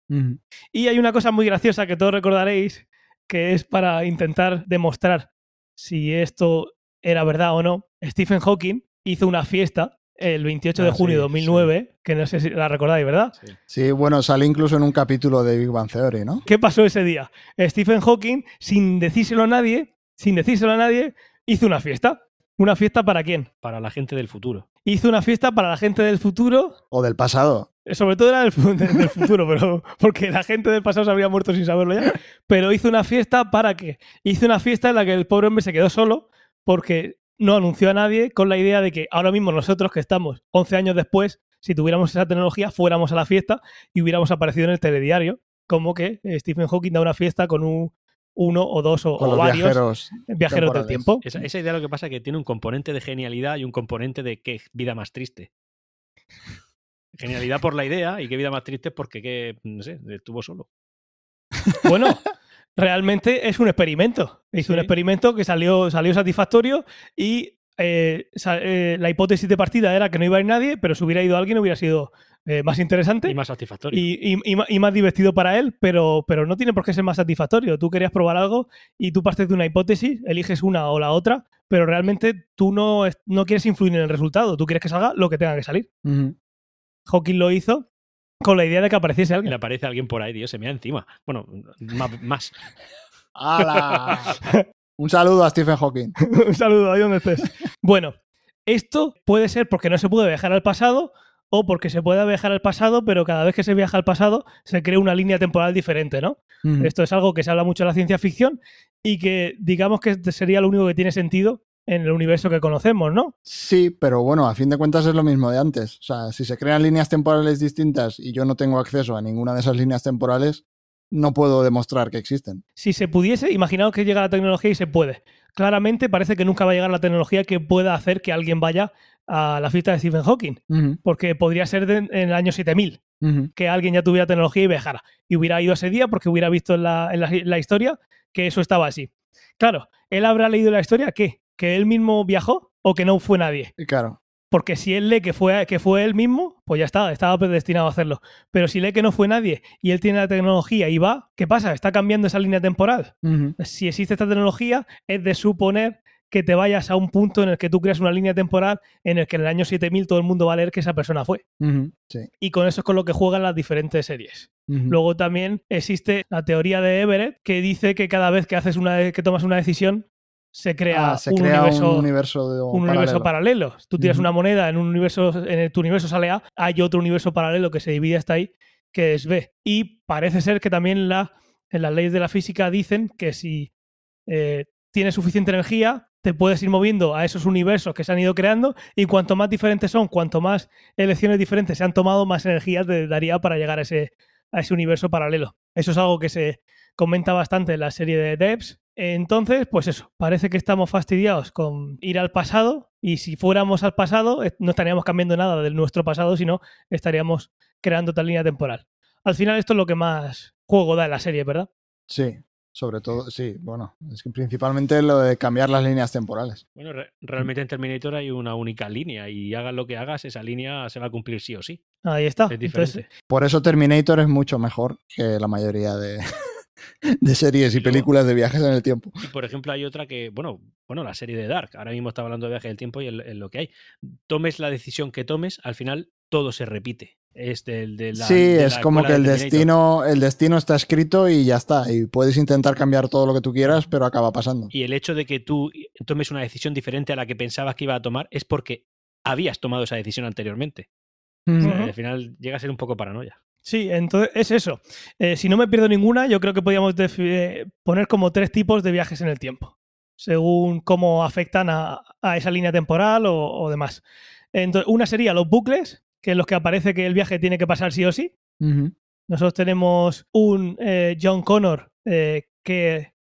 Y hay una cosa muy graciosa que todos recordaréis, que es para intentar demostrar si esto era verdad o no. Stephen Hawking hizo una fiesta el 28 de Ah, junio de sí, 2009, que no sé si la recordáis, ¿verdad? Sí. Sí, bueno, sale incluso en un capítulo de Big Bang Theory, ¿no? ¿Qué pasó ese día? Stephen Hawking, sin decírselo a nadie, sin decírselo a nadie, hizo una fiesta. ¿Una fiesta para quién? Para la gente del futuro. Hizo una fiesta para la gente del futuro, O del pasado. sobre todo era del futuro, pero porque la gente del pasado se habría muerto sin saberlo ya. Pero hizo una fiesta para qué? Hizo una fiesta en la que el pobre hombre se quedó solo porque no anunció a nadie con la idea de que ahora mismo nosotros que estamos 11 años después, si tuviéramos esa tecnología, fuéramos a la fiesta y hubiéramos aparecido en el telediario como que eh, Stephen Hawking da una fiesta con un uno o dos o, Con o los varios viajeros. viajeros del tiempo. Esa, esa idea lo que pasa es que tiene un componente de genialidad y un componente de qué vida más triste. Genialidad por la idea y qué vida más triste porque, que, no sé, estuvo solo. Bueno, realmente es un experimento. Hizo un experimento que salió, salió satisfactorio y eh, sa- eh, la hipótesis de partida era que no iba a ir nadie, pero si hubiera ido alguien hubiera sido eh, más interesante Y más satisfactorio. y, y- y más divertido para él, pero, pero no tiene por qué ser más satisfactorio. Tú querías probar algo y tú partes de una hipótesis, eliges una o la otra, pero realmente tú no, no quieres influir en el resultado, tú quieres que salga lo que tenga que salir. Hawking lo hizo con la idea de que apareciese Y alguien. le aparece alguien por ahí, Dios, se me da encima. Bueno, más. más. ¡Hala! Un saludo a Stephen Hawking. Un saludo ahí donde estés. Bueno, esto puede ser porque no se puede viajar al pasado o porque se pueda viajar al pasado, pero cada vez que se viaja al pasado se crea una línea temporal diferente, ¿no? Esto es algo que se habla mucho en la ciencia ficción y que digamos que sería lo único que tiene sentido en el universo que conocemos, ¿no? Sí, pero bueno, a fin de cuentas es lo mismo de antes. O sea, si se crean líneas temporales distintas y yo no tengo acceso a ninguna de esas líneas temporales, no puedo demostrar que existen. Si se pudiese, imaginaos que llega la tecnología y se puede. Claramente parece que nunca va a llegar la tecnología que pueda hacer que alguien vaya a la fiesta de Stephen Hawking, porque podría ser de- en el año 7000. ujú. que alguien ya tuviera tecnología y viajara. Y hubiera ido ese día porque hubiera visto en la, en la- la historia que eso estaba así. Claro, él habrá leído la historia ¿qué? que él mismo viajó o que no fue nadie. Claro, Porque si él lee que fue, que fue él mismo, pues ya está, estaba predestinado a hacerlo. Pero si lee que no fue nadie y él tiene la tecnología y va, ¿qué pasa? Está cambiando esa línea temporal. Si existe esta tecnología, es de suponer que te vayas a un punto en el que tú creas una línea temporal en el que en el año 7000 todo el mundo va a leer que esa persona fue. sí. Y con eso es con lo que juegan las diferentes series. Luego también existe la teoría de Everett que dice que cada vez que haces una que tomas una decisión se crea, Ah, se un, crea universo, un universo, de, un universo paralelo. Tú tiras una moneda en un universo, en el- tu universo sale A, hay otro universo paralelo que se divide hasta ahí, que es B. Y parece ser que también la, en las leyes de la física dicen que si eh, tienes suficiente energía, te puedes ir moviendo a esos universos que se han ido creando y cuanto más diferentes son, cuanto más elecciones diferentes se han tomado, más energía te daría para llegar a ese, a ese universo paralelo. Eso es algo que se comenta bastante en la serie de Devs. Entonces, pues eso, parece que estamos fastidiados con ir al pasado y si fuéramos al pasado eh, no estaríamos cambiando nada de nuestro pasado, sino estaríamos creando otra línea temporal. Al final esto es lo que más juego da en la serie, ¿verdad? Sí, sobre todo, sí, bueno, es que principalmente lo de cambiar las líneas temporales. Bueno, re- realmente en Terminator hay una única línea y hagas lo que hagas, esa línea se va a cumplir sí o sí. Ahí está. Es diferente. Entonces, Por eso Terminator es mucho mejor que la mayoría de, de series y películas de viajes en el tiempo. Y por ejemplo, hay otra que, bueno, bueno, la serie de Dark. Ahora mismo está hablando de viaje del tiempo y en lo que hay. Tomes la decisión que tomes, al final todo se repite. Es del de la, sí, de es la como que el destino, el destino está escrito y ya está. Y puedes intentar cambiar todo lo que tú quieras, pero acaba pasando. Y el hecho de que tú tomes una decisión diferente a la que pensabas que iba a tomar es porque habías tomado esa decisión anteriormente. O sea, Ujú. Al final llega a ser un poco paranoia. Sí, entonces es eso. Eh, si no me pierdo ninguna, yo creo que podríamos eh, poner como tres tipos de viajes en el tiempo, según cómo afectan a, a esa línea temporal o, o demás. Entonces, una sería los bucles, que en los que aparece que el viaje tiene que pasar sí o sí. Nosotros tenemos un eh, John Connor eh, que,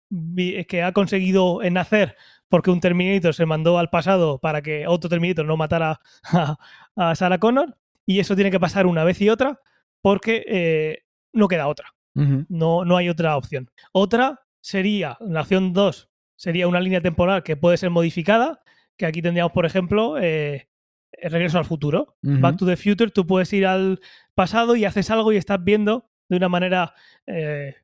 que ha conseguido nacer porque un Terminator se mandó al pasado para que otro Terminator no matara a, a Sarah Connor. Y eso tiene que pasar una vez y otra porque eh, no queda otra. No, no hay otra opción. Otra sería, la opción 2, sería una línea temporal que puede ser modificada, que aquí tendríamos, por ejemplo, eh, regreso al futuro. Back to the Future, tú puedes ir al pasado y haces algo y estás viendo de una manera eh,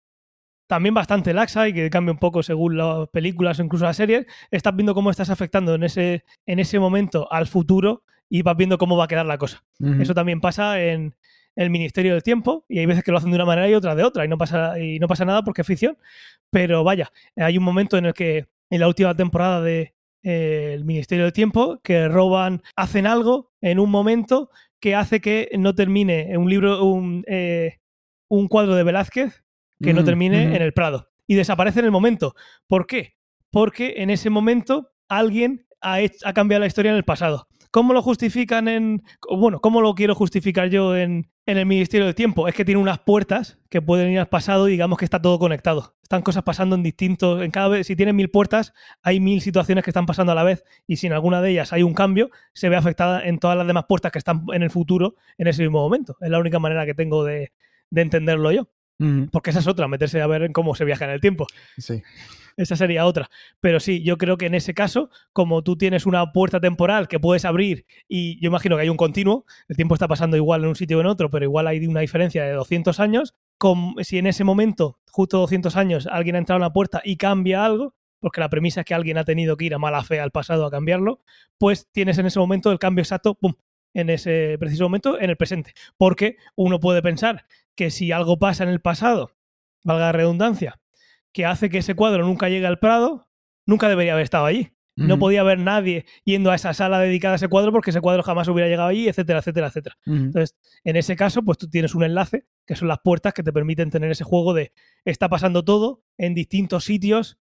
también bastante laxa y que cambia un poco según las películas o incluso las series, estás viendo cómo estás afectando en ese, en ese momento al futuro y vas viendo cómo va a quedar la cosa. Eso también pasa en el Ministerio del Tiempo y hay veces que lo hacen de una manera y otra de otra y no pasa, y no pasa nada porque es ficción. Pero vaya, hay un momento en el que en la última temporada de eh, El Ministerio del Tiempo que roban, hacen algo en un momento que hace que no termine un libro, un, eh, un cuadro de Velázquez que no Ujú, termine en el Prado y desaparece en el momento. ¿Por qué? Porque en ese momento alguien ha, hech- ha cambiado la historia en el pasado. ¿Cómo lo justifican en... Bueno, ¿cómo lo quiero justificar yo en, en el Ministerio del Tiempo? Es que tiene unas puertas que pueden ir al pasado y digamos que está todo conectado. Están cosas pasando en distintos... En cada vez, si tienen mil puertas, hay mil situaciones que están pasando a la vez y si en alguna de ellas hay un cambio, se ve afectada en todas las demás puertas que están en el futuro en ese mismo momento. Es la única manera que tengo de, de entenderlo yo. Ujú. Porque esa es otra, meterse a ver en cómo se viaja en el tiempo. Sí. Esa sería otra. Pero sí, yo creo que en ese caso, como tú tienes una puerta temporal que puedes abrir y yo imagino que hay un continuo, el tiempo está pasando igual en un sitio o en otro, pero igual hay una diferencia de 200 años, si en ese momento, justo 200 años, alguien ha entrado a una puerta y cambia algo, porque la premisa es que alguien ha tenido que ir a mala fe al pasado a cambiarlo, pues tienes en ese momento el cambio exacto, ¡pum!, en ese preciso momento, en el presente. Porque uno puede pensar que si algo pasa en el pasado, valga la redundancia, que hace que ese cuadro nunca llegue al Prado, nunca debería haber estado allí. No podía haber nadie yendo a esa sala dedicada a ese cuadro porque ese cuadro jamás hubiera llegado allí, etcétera, etcétera, etcétera. Entonces, en ese caso, pues tú tienes un enlace, que son las puertas que te permiten tener ese juego de está pasando todo en distintos sitios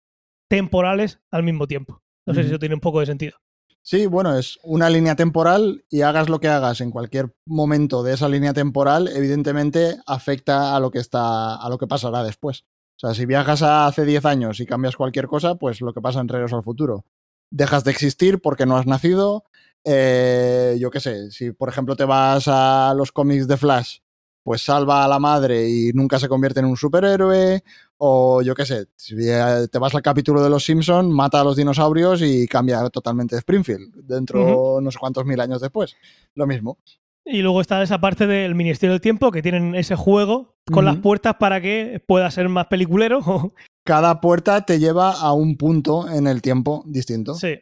temporales al mismo tiempo. No sé si eso tiene un poco de sentido. Sí, bueno, es una línea temporal y hagas lo que hagas en cualquier momento de esa línea temporal, evidentemente afecta a lo que está, a lo que pasará después. O sea, si viajas a hace 10 años y cambias cualquier cosa, pues lo que pasa en Regreso al Futuro. Dejas de existir porque no has nacido. eh, yo qué sé, si por ejemplo te vas a los cómics de Flash, pues salva a la madre y nunca se convierte en un superhéroe. O yo qué sé, si te vas al capítulo de Los Simpson, mata a los dinosaurios y cambia totalmente de Springfield, dentro no sé cuántos mil años después. Lo mismo. Y luego está esa parte del Ministerio del Tiempo, que tienen ese juego con las puertas para que pueda ser más peliculero. Cada puerta te lleva a un punto en el tiempo distinto. sí.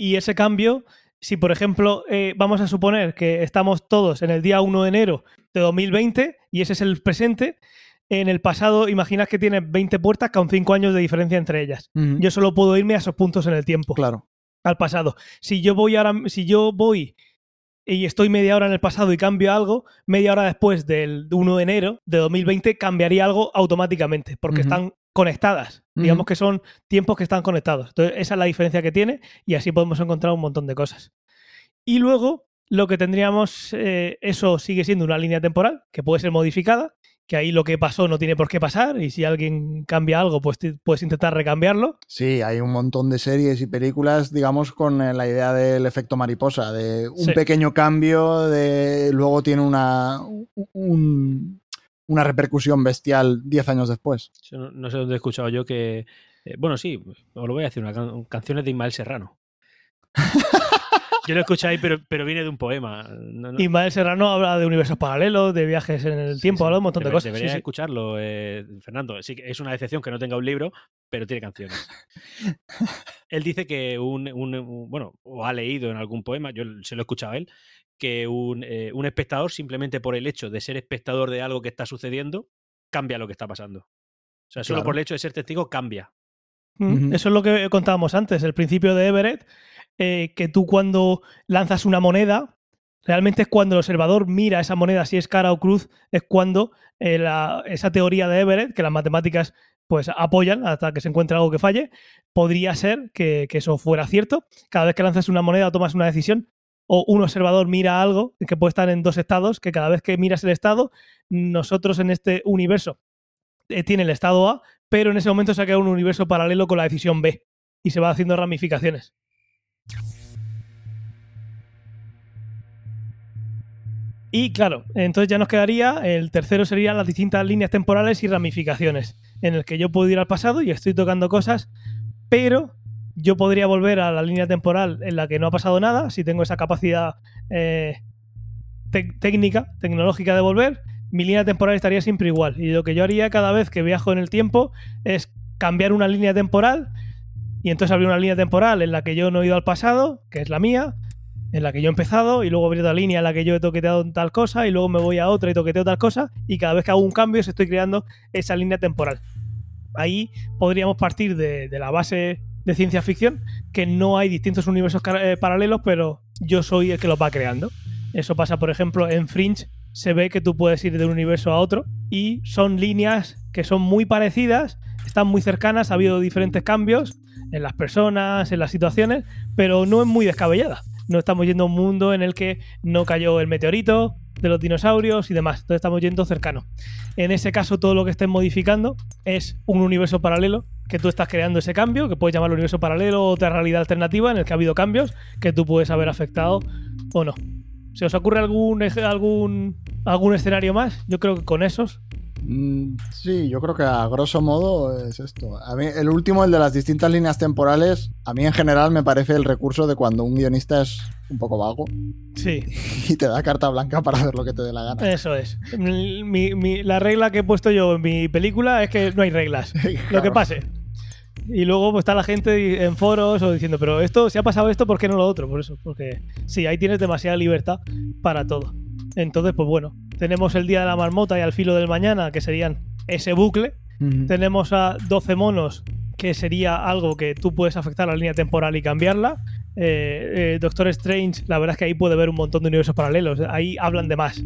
Y ese cambio, si por ejemplo eh, vamos a suponer que estamos todos en el día 1 de enero de 2020 y ese es el presente, en el pasado imaginas que tienes 20 puertas con 5 años de diferencia entre ellas. Yo solo puedo irme a esos puntos en el tiempo. Claro. al pasado. Si yo voy ahora, si yo voy y estoy media hora en el pasado y cambio algo, media hora después del 1 de enero de 2020 cambiaría algo automáticamente, porque están conectadas. Digamos que son tiempos que están conectados. Entonces, esa es la diferencia que tiene y así podemos encontrar un montón de cosas. Y luego, lo que tendríamos, eh, eso sigue siendo una línea temporal que puede ser modificada, que ahí lo que pasó no tiene por qué pasar y si alguien cambia algo, pues te- puedes intentar recambiarlo. Sí, hay un montón de series y películas, digamos, con eh, la idea del efecto mariposa, de un Sí. pequeño cambio, de luego tiene una, un- una repercusión bestial 10 años después. No sé dónde he escuchado yo que. eh, bueno, sí, os lo voy a decir, una can- canciones de Ismael Serrano. yo lo escuché ahí, pero, pero viene de un poema. No- no- Y Mael Serrano habla de universos paralelos, de viajes en el Sí, tiempo, sí. habla de un montón de cosas. Sí, Deberías sí. escucharlo, eh, Fernando. Sí, es una decepción que no tenga un libro, pero tiene canciones. él dice que un, un- un- Bueno, o ha leído en algún poema, yo se lo he escuchado a él, que un, eh, un espectador, simplemente por el hecho de ser espectador de algo que está sucediendo, cambia lo que está pasando. O sea, solo Claro. por el hecho de ser testigo, cambia. Mm. Eso es lo que contábamos antes, el principio de Everett, eh, que tú cuando lanzas una moneda, realmente es cuando el observador mira esa moneda, si es cara o cruz, es cuando eh, la- esa teoría de Everett, que las matemáticas pues apoyan hasta que se encuentre algo que falle, podría ser que, eso fuera cierto. Cada vez que lanzas una moneda o tomas una decisión, o un observador mira algo que puede estar en dos estados, que cada vez que miras el estado, nosotros en este universo eh, tiene el estado A, pero en ese momento se ha creado un universo paralelo con la decisión B y se va haciendo ramificaciones. Y claro, entonces ya nos quedaría, el tercero serían las distintas líneas temporales y ramificaciones, en el que yo puedo ir al pasado y estoy tocando cosas, pero yo podría volver a la línea temporal en la que no ha pasado nada, si tengo esa capacidad eh, técnica, tecnológica de volver, mi línea temporal estaría siempre igual. Y lo que yo haría cada vez que viajo en el tiempo es cambiar una línea temporal y entonces abrir una línea temporal en la que yo no he ido al pasado, que es la mía, en la que yo he empezado, y luego abrir otra línea en la que yo he toqueteado tal cosa, y luego me voy a otra y toqueteo tal cosa, y cada vez que hago un cambio se estoy creando esa línea temporal. Ahí podríamos partir de, la base de ciencia ficción, que no hay distintos universos eh, paralelos, pero yo soy el que los va creando. Eso pasa, por ejemplo, en Fringe se ve que tú puedes ir de un universo a otro y son líneas que son muy parecidas, están muy cercanas, ha habido diferentes cambios en las personas, en las situaciones, pero no es muy descabellada. No estamos yendo a un mundo en el que no cayó el meteorito de los dinosaurios y demás. Entonces estamos yendo cercano. En ese caso, todo lo que estés modificando es un universo paralelo que tú estás creando ese cambio, que puedes llamarlo universo paralelo o otra realidad alternativa en el que ha habido cambios que tú puedes haber afectado o no. ¿Se os ocurre algún, algún, algún escenario más? Yo creo que con esos. Mm, Sí, yo creo que a grosso modo es esto. A mí, el último, el de las distintas líneas temporales, a mí en general me parece el recurso de cuando un guionista es un poco vago Sí, y te da carta blanca para hacer lo que te dé la gana. eso es. Mi- mi- la regla que he puesto yo en mi película es que no hay reglas. Lo que pase. Y luego pues, está la gente en foros o diciendo, pero esto, si ha pasado esto, ¿por qué no lo otro? Por eso, porque sí, ahí tienes demasiada libertad para todo. Entonces, pues bueno, tenemos el día de la marmota y al filo del mañana, que serían ese bucle. Tenemos a 12 monos que sería algo que tú puedes afectar a la línea temporal y cambiarla. Eh, eh, Doctor Strange, la verdad es que ahí puede ver un montón de universos paralelos. Ahí hablan de más,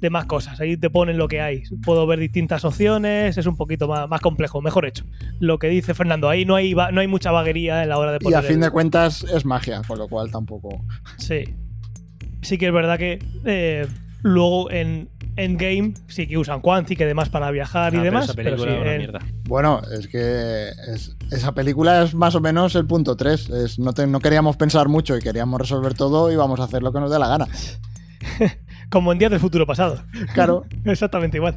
de más cosas. Ahí te ponen lo que hay. Puedo ver distintas opciones, es un poquito más, más complejo, mejor hecho. Lo que dice Fernando, ahí no hay, va- no hay mucha vaguería en la hora de Y poner. a fin el- de cuentas es magia, con lo cual tampoco. Sí. Sí que es verdad que eh, luego en Endgame sí que usan Quantic y demás para viajar y Ah, pero demás. esa pero película sí, es una en- mierda. Bueno, es que es- esa película es más o menos el punto 3. Es, no, te- no queríamos pensar mucho y queríamos resolver todo y vamos a hacer lo que nos dé la gana. como en Días del Futuro Pasado. Claro. Exactamente igual.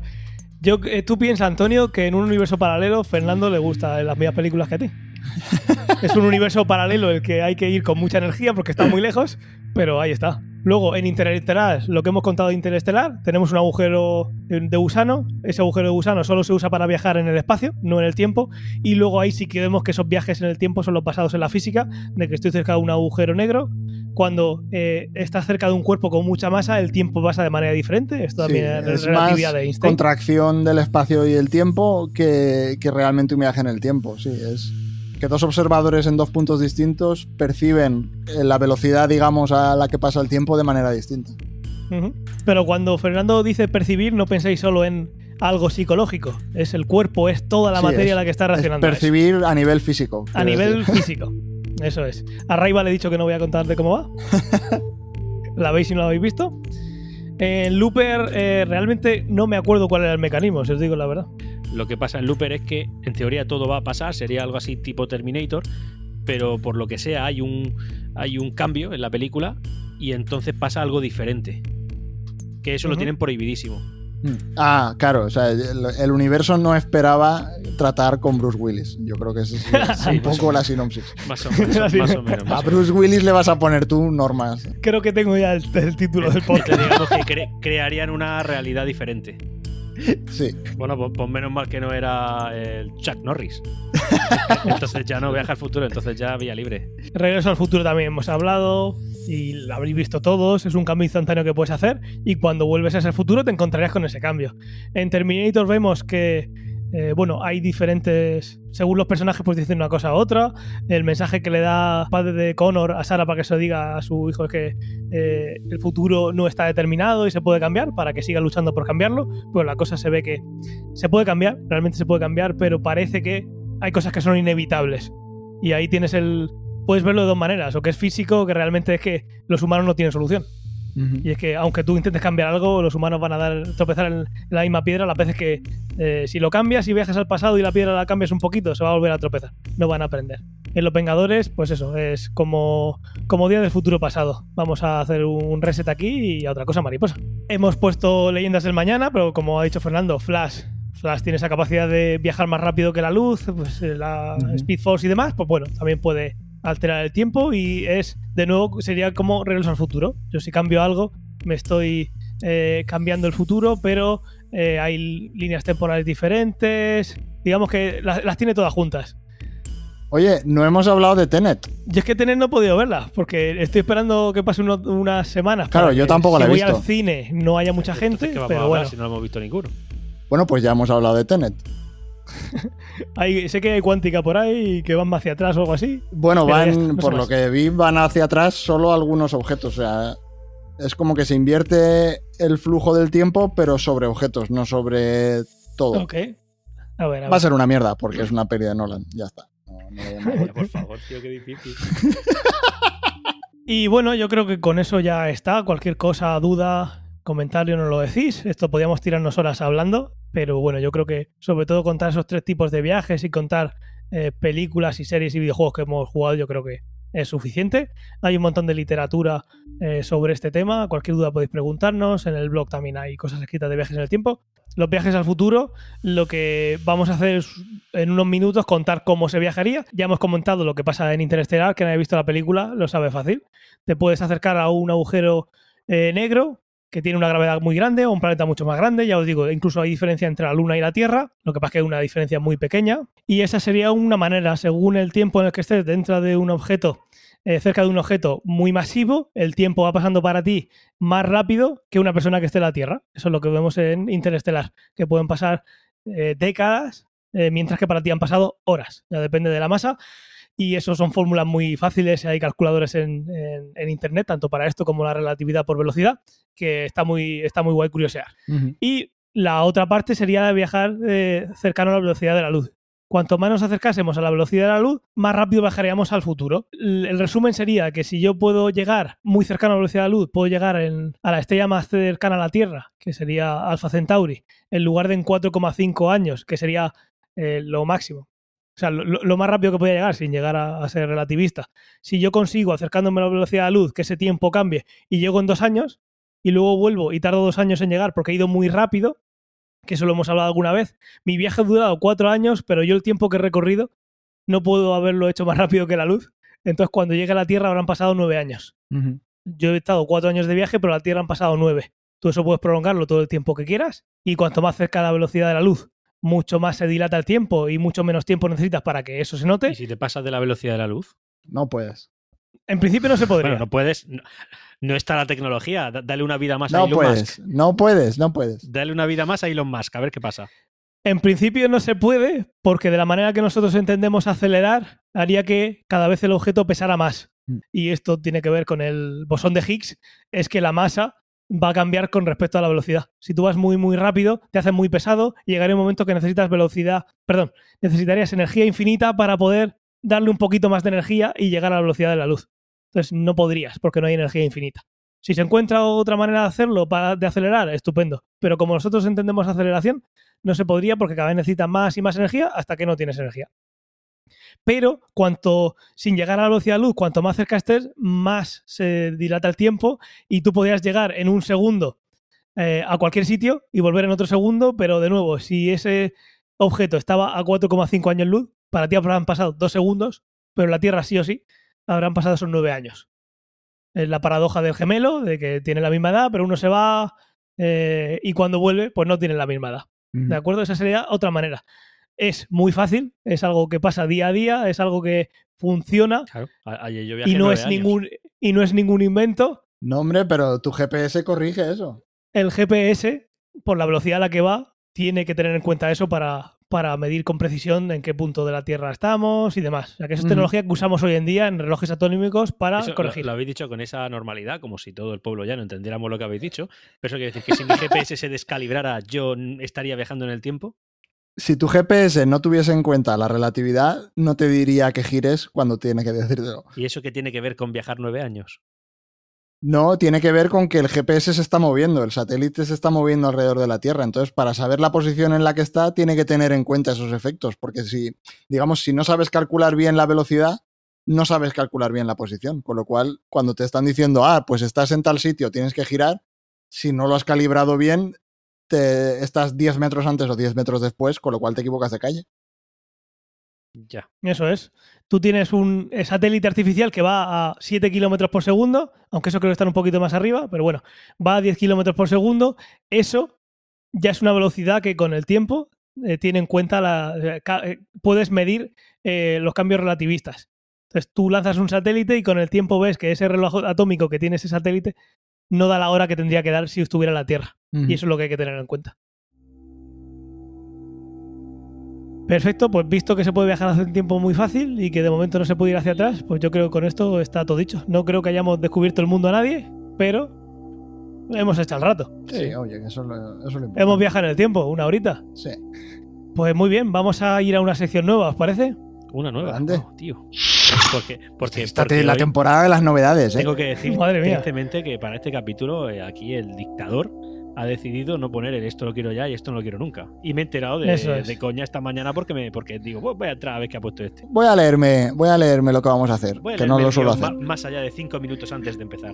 Yo, eh, tú piensas, Antonio, que en un universo paralelo Fernando le gusta las mismas películas que a ti. es un universo paralelo el que hay que ir con mucha energía porque está muy lejos, pero ahí está. Luego, en Interestelar, lo que hemos contado de Interestelar, tenemos un agujero de gusano. Ese agujero de gusano solo se usa para viajar en el espacio, no en el tiempo. Y luego ahí sí que vemos que esos viajes en el tiempo son los basados en la física, de que estoy cerca de un agujero negro. Cuando eh, estás cerca de un cuerpo con mucha masa, el tiempo pasa de manera diferente. Esto Sí, también es es relatividad más de Einstein. contracción del espacio y el tiempo que, que realmente un viaje en el tiempo. Sí, es que dos observadores en dos puntos distintos perciben eh, la velocidad, digamos, a la que pasa el tiempo de manera distinta. Pero cuando Fernando dice percibir, no penséis solo en algo psicológico. Es el cuerpo, es toda la Sí, materia es- la que está Es reaccionando. a eso. percibir a nivel físico. A nivel decir. físico. Eso es. A Raiva le he dicho que no voy a contarte cómo va. ¿La veis si no la habéis visto? En Looper eh, realmente no me acuerdo cuál era el mecanismo, si os digo la verdad. Lo que pasa en Looper es que en teoría todo va a pasar, sería algo así tipo Terminator, pero por lo que sea hay un, hay un cambio en la película y entonces pasa algo diferente. Que eso lo tienen prohibidísimo. Mm. Ah, claro, o sea, el, el universo no esperaba tratar con Bruce Willis. Yo creo que esa es, Sí, un poco la sinopsis. Más o menos. Más o menos, A más o menos. Bruce Willis le vas a poner tú normas. Creo que tengo ya el, el título del podcast. digamos que cre- crearían una realidad diferente. Sí. Bueno, pues, pues menos mal que no era el Chuck Norris. entonces ya no viaja al futuro, entonces ya vía libre. Regreso al futuro también hemos hablado y lo habréis visto todos, es un cambio instantáneo que puedes hacer y cuando vuelves a ese futuro te encontrarás con ese cambio. En Terminator vemos que, eh, bueno, hay diferentes, según los personajes pues dicen una cosa a otra, el mensaje que le da el padre de Connor a Sarah para que se lo diga a su hijo es que eh, el futuro no está determinado y se puede cambiar para que siga luchando por cambiarlo, pues la cosa se ve que se puede cambiar, realmente se puede cambiar, pero parece que hay cosas que son inevitables. Y ahí tienes el, puedes verlo de dos maneras, o que es físico, o que realmente es que los humanos no tienen solución. Y es que aunque tú intentes cambiar algo, los humanos van a dar tropezar en la misma piedra las veces que eh, si lo cambias y viajas al pasado y la piedra la cambias un poquito, se va a volver a tropezar. No van a aprender. En los Vengadores, pues eso, es como, como día del futuro pasado. Vamos a hacer un reset aquí y a otra cosa mariposa. Hemos puesto leyendas del mañana, pero como ha dicho Fernando, Flash. Flash tiene esa capacidad de viajar más rápido que la luz, pues eh, la Ujú. Speed Force y demás, pues bueno, también puede alterar el tiempo y es, de nuevo, sería como regreso al futuro. Yo si cambio algo, me estoy eh, cambiando el futuro, pero eh, hay líneas temporales diferentes. Digamos que las, las tiene todas juntas. Oye, no hemos hablado de Tenet. Yo es que tener no he podido verla, porque estoy esperando que pase uno- unas semanas. Claro, yo que tampoco si la he voy visto. al cine no haya mucha Entonces, gente, ¿qué vamos a pero hablar bueno. si no lo hemos visto ninguno? Bueno, pues ya hemos hablado de Tenet. Hay- sé que hay cuántica por ahí y que van más hacia atrás o algo así. Bueno, van, está, no sé por lo más. que vi, van hacia atrás solo algunos objetos. O sea, es como que se invierte el flujo del tiempo, pero sobre objetos, no sobre todo. Ok. A ver, a Va a ser una mierda, porque es una peli de Nolan. Ya está. No, no por favor, tío, qué difícil. Y bueno, yo creo que con eso ya está. Cualquier cosa, duda, comentario, nos lo decís. Esto podíamos tirarnos horas hablando, pero bueno, yo creo que sobre todo contar esos tres tipos de viajes y contar eh, películas y series y videojuegos que hemos jugado, yo creo que es suficiente. Hay un montón de literatura eh, sobre este tema. Cualquier duda podéis preguntarnos. En el blog también hay cosas escritas de viajes en el tiempo. Los viajes al futuro, lo que vamos a hacer es en unos minutos contar cómo se viajaría. Ya hemos comentado lo que pasa en Interestelar, que no haya visto la película, lo sabe fácil. Te puedes acercar a un agujero eh, negro que tiene una gravedad muy grande o un planeta mucho más grande. Ya os digo, incluso hay diferencia entre la Luna y la Tierra, lo que pasa es que hay una diferencia muy pequeña. Y esa sería una manera, según el tiempo en el que estés dentro de un objeto, eh, cerca de un objeto muy masivo, el tiempo va pasando para ti más rápido que una persona que esté en la Tierra. Eso es lo que vemos en Interestelar, que pueden pasar eh, décadas eh, mientras que para ti han pasado horas. Ya depende de la masa. Y eso son fórmulas muy fáciles. Hay calculadores en, en- en internet, tanto para esto como la relatividad por velocidad, que está muy, está muy guay curiosear. Y la otra parte sería viajar eh, cercano a la velocidad de la luz. Cuanto más nos acercásemos a la velocidad de la luz, más rápido viajaríamos al futuro. El, el resumen sería que si yo puedo llegar muy cercano a la velocidad de la luz, puedo llegar en- a la estrella más cercana a la Tierra, que sería Alpha Centauri, en lugar de en 4,5 años, que sería eh, lo máximo. O sea, lo, más rápido que podía llegar sin llegar a, a ser relativista. Si yo consigo, acercándome a la velocidad de la luz, que ese tiempo cambie y llego en dos años, y luego vuelvo y tardo dos años en llegar porque he ido muy rápido, que eso lo hemos hablado alguna vez. Mi viaje ha durado cuatro años, pero yo el tiempo que he recorrido no puedo haberlo hecho más rápido que la luz. Entonces, cuando llegue a la Tierra habrán pasado nueve años. Yo he estado cuatro años de viaje, pero a la Tierra han pasado nueve. Tú eso puedes prolongarlo todo el tiempo que quieras, y cuanto más cerca a la velocidad de la luz, mucho más se dilata el tiempo y mucho menos tiempo necesitas para que eso se note. ¿Y si te pasas de la velocidad de la luz? No puedes. En principio no se podría. Bueno, no puedes. No, no está la tecnología. Da- Dale una vida más a No Elon puedes. Musk. No puedes, no puedes. Dale una vida más a Elon Musk, a ver qué pasa. En principio no se puede, porque de la manera que nosotros entendemos acelerar, haría que cada vez el objeto pesara más. Mm. Y esto tiene que ver con el bosón de Higgs, es que la masa va a cambiar con respecto a la velocidad. Si tú vas muy, muy rápido, te haces muy pesado y llegaría un momento que necesitas velocidad, perdón, necesitarías energía infinita para poder darle un poquito más de energía y llegar a la velocidad de la luz. Entonces no podrías, porque no hay energía infinita. Si se encuentra otra manera de hacerlo, para, de acelerar, estupendo. Pero como nosotros entendemos aceleración, no se podría porque cada vez necesitas más y más energía hasta que no tienes energía. Pero cuanto, sin llegar a la velocidad de luz, cuanto más cerca estés, más se dilata el tiempo y tú podrías llegar en un segundo eh, a cualquier sitio y volver en otro segundo, pero de nuevo, si ese objeto estaba a 4,5 años luz, para ti habrán pasado dos segundos, pero en la Tierra sí o sí habrán pasado esos nueve años. Es la paradoja del gemelo, de que tiene la misma edad, pero uno se va eh, y cuando vuelve, pues no tiene la misma edad. ¿De acuerdo? Esa sería otra manera. Es muy fácil, es algo que pasa día a día, es algo que funciona Claro. Ayer yo viajé y no, es años. ningún, y no es ningún invento. No, hombre, pero tu GPS corrige eso. El GPS, por la velocidad a la que va, tiene que tener en cuenta eso para, para medir con precisión en qué punto de la Tierra estamos y demás. O sea, que eso es tecnología que usamos hoy en día en relojes atómicos para Eso lo, corregir. lo habéis dicho con esa normalidad, como si todo el pueblo ya no entendiéramos lo que habéis dicho. Pero eso quiere decir que si mi GPS se descalibrara, yo estaría viajando en el tiempo. Si tu GPS no tuviese en cuenta la relatividad, no te diría que gires cuando tiene que decírtelo. ¿Y eso qué tiene que ver con viajar nueve años? No, tiene que ver con que el GPS se está moviendo, el satélite se está moviendo alrededor de la Tierra. Entonces, para saber la posición en la que está, tiene que tener en cuenta esos efectos. Porque si, digamos, si no sabes calcular bien la velocidad, no sabes calcular bien la posición. Con lo cual, cuando te están diciendo, ah, pues estás en tal sitio, tienes que girar, si no lo has calibrado bien, te estás 10 metros antes o 10 metros después, con lo cual te equivocas de calle. Ya. Eso es. Tú tienes un eh, satélite artificial que va a 7 kilómetros por segundo, aunque eso creo que está un poquito más arriba, pero bueno, va a 10 kilómetros por segundo. Eso ya es una velocidad que con el tiempo eh, tiene en cuenta la. eh, eh, puedes medir eh, los cambios relativistas. Entonces tú lanzas un satélite y con el tiempo ves que ese reloj atómico que tiene ese satélite no da la hora que tendría que dar si estuviera en la Tierra. Y eso es lo que hay que tener en cuenta. Perfecto, pues visto que se puede viajar hace un tiempo muy fácil y que de momento no se puede ir hacia atrás, pues yo creo que con esto está todo dicho. No creo que hayamos descubierto el mundo a nadie, pero hemos hecho el rato. Sí, oye, eso, es lo- eso es lo importante. Hemos viajado en el tiempo, una horita. Sí. Pues muy bien, vamos a ir a una sección nueva, ¿os parece? Una nueva. Grande. Tío. Porque, porque, Esta porque es la hoy temporada de las novedades, ¿eh? tengo que decir Madre mía. tristemente que para este capítulo eh, aquí el dictador ha decidido no poner el esto lo quiero ya y esto no lo quiero nunca. Y me he enterado de, Eso es. de coña esta mañana porque me porque digo, "Pues voy a entrar a ver qué ha puesto este. Voy a leerme, voy a leerme lo que vamos a hacer, Voy a que no lo el suelo hacer. Más allá de cinco minutos antes de empezar.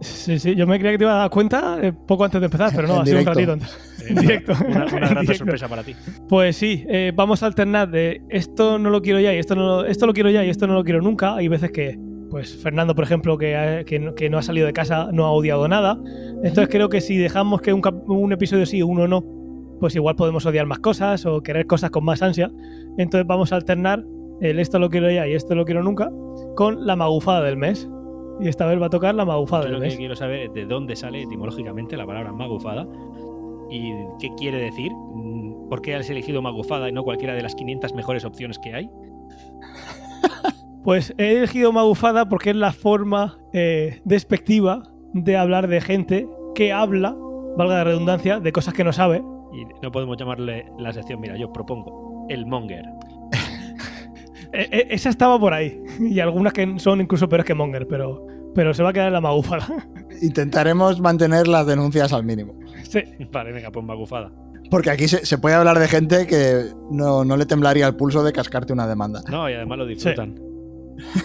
Sí, sí, yo me creía que te iba a dar cuenta eh, poco antes de empezar, pero no, ha sido un directo. ratito antes. En directo. Una, grata directo. sorpresa para ti. Pues sí, eh, vamos a alternar de esto no lo quiero ya y esto no lo, esto lo quiero ya y esto no lo quiero nunca. Hay veces que, pues Fernando, por ejemplo, que, ha- que, no, que no ha salido de casa, no ha odiado nada. Entonces creo que si dejamos que un episodio sí, uno no, pues igual podemos odiar más cosas o querer cosas con más ansia. Entonces vamos a alternar el esto lo quiero ya y esto lo quiero nunca con la magufada del mes. Y esta vez va a tocar la magufada Yo lo que quiero saber es de dónde sale etimológicamente la palabra magufada y qué quiere decir. Mm, ¿Por qué has elegido magufada y no cualquiera de las 500 mejores opciones que hay? Pues he elegido magufada porque es la forma eh, despectiva de hablar de gente que habla, valga la redundancia, de cosas que no sabe. Y no podemos llamarle la sección, mira, yo propongo el monger. Eh, eh, esa estaba por ahí. Y algunas que son incluso peores que monger, pero, pero se va a quedar en la magufada. Intentaremos mantener las denuncias al mínimo. Sí. Vale, venga, pues magufada. Porque aquí se, se puede hablar de gente que no, no le temblaría el pulso de cascarte una demanda. No, y además lo disfrutan.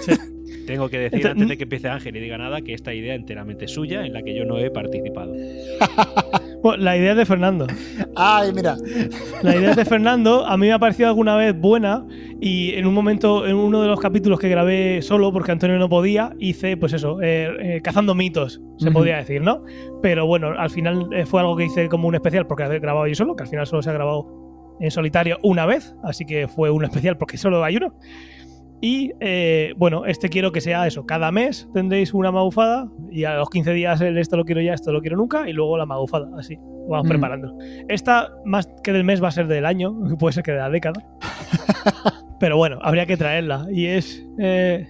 Sí. Tengo que decir Entonces- antes de que empiece Ángel y diga nada que esta idea enteramente suya en la que yo no he participado. Bueno, la idea es de Fernando. Ay, mira. La idea es de Fernando a mí me ha parecido alguna vez buena y en un momento, en uno de los capítulos que grabé solo porque Antonio no podía, hice pues eso, eh, eh, cazando mitos, se Ujú. podría decir, ¿no? Pero bueno, al final eh, fue algo que hice como un especial porque he grabado yo solo, que al final solo se ha grabado en solitario una vez, así que fue un especial porque solo hay uno. Y eh, bueno, este quiero que sea eso. Cada mes tendréis una magufada y a los 15 días el esto lo quiero ya, esto lo quiero nunca y luego la magufada. Así, vamos Mm. preparando. Esta, más que del mes, va a ser del año, puede ser que de la década. Pero bueno, habría que traerla. Y es eh,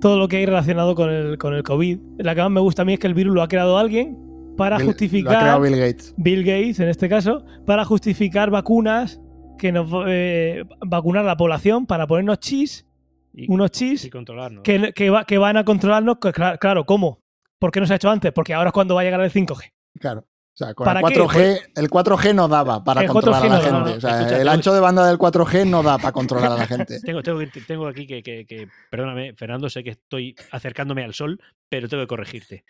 todo lo que hay relacionado con el, con el COVID. La que más me gusta a mí es que el virus lo ha creado alguien para Bill- justificar. Lo ha creado Bill Gates. Bill Gates, en este caso, para justificar vacunas que nos eh, vacunar a la población para ponernos chis, Y, unos y controlarnos. que, que, va- que van a controlarnos. Claro, ¿cómo? ¿Por qué no se ha hecho antes? Porque ahora es cuando va a llegar el 5G. Claro. O sea, con ¿Para el qué? 4G, el 4G no daba para El controlar a 4G la no gente. O sea, Escucha, el ancho de banda del 4G no da para controlar a la gente. Tengo, tengo, tengo aquí que, que- que- Perdóname, Fernando, sé que estoy acercándome al sol, pero tengo que corregirte.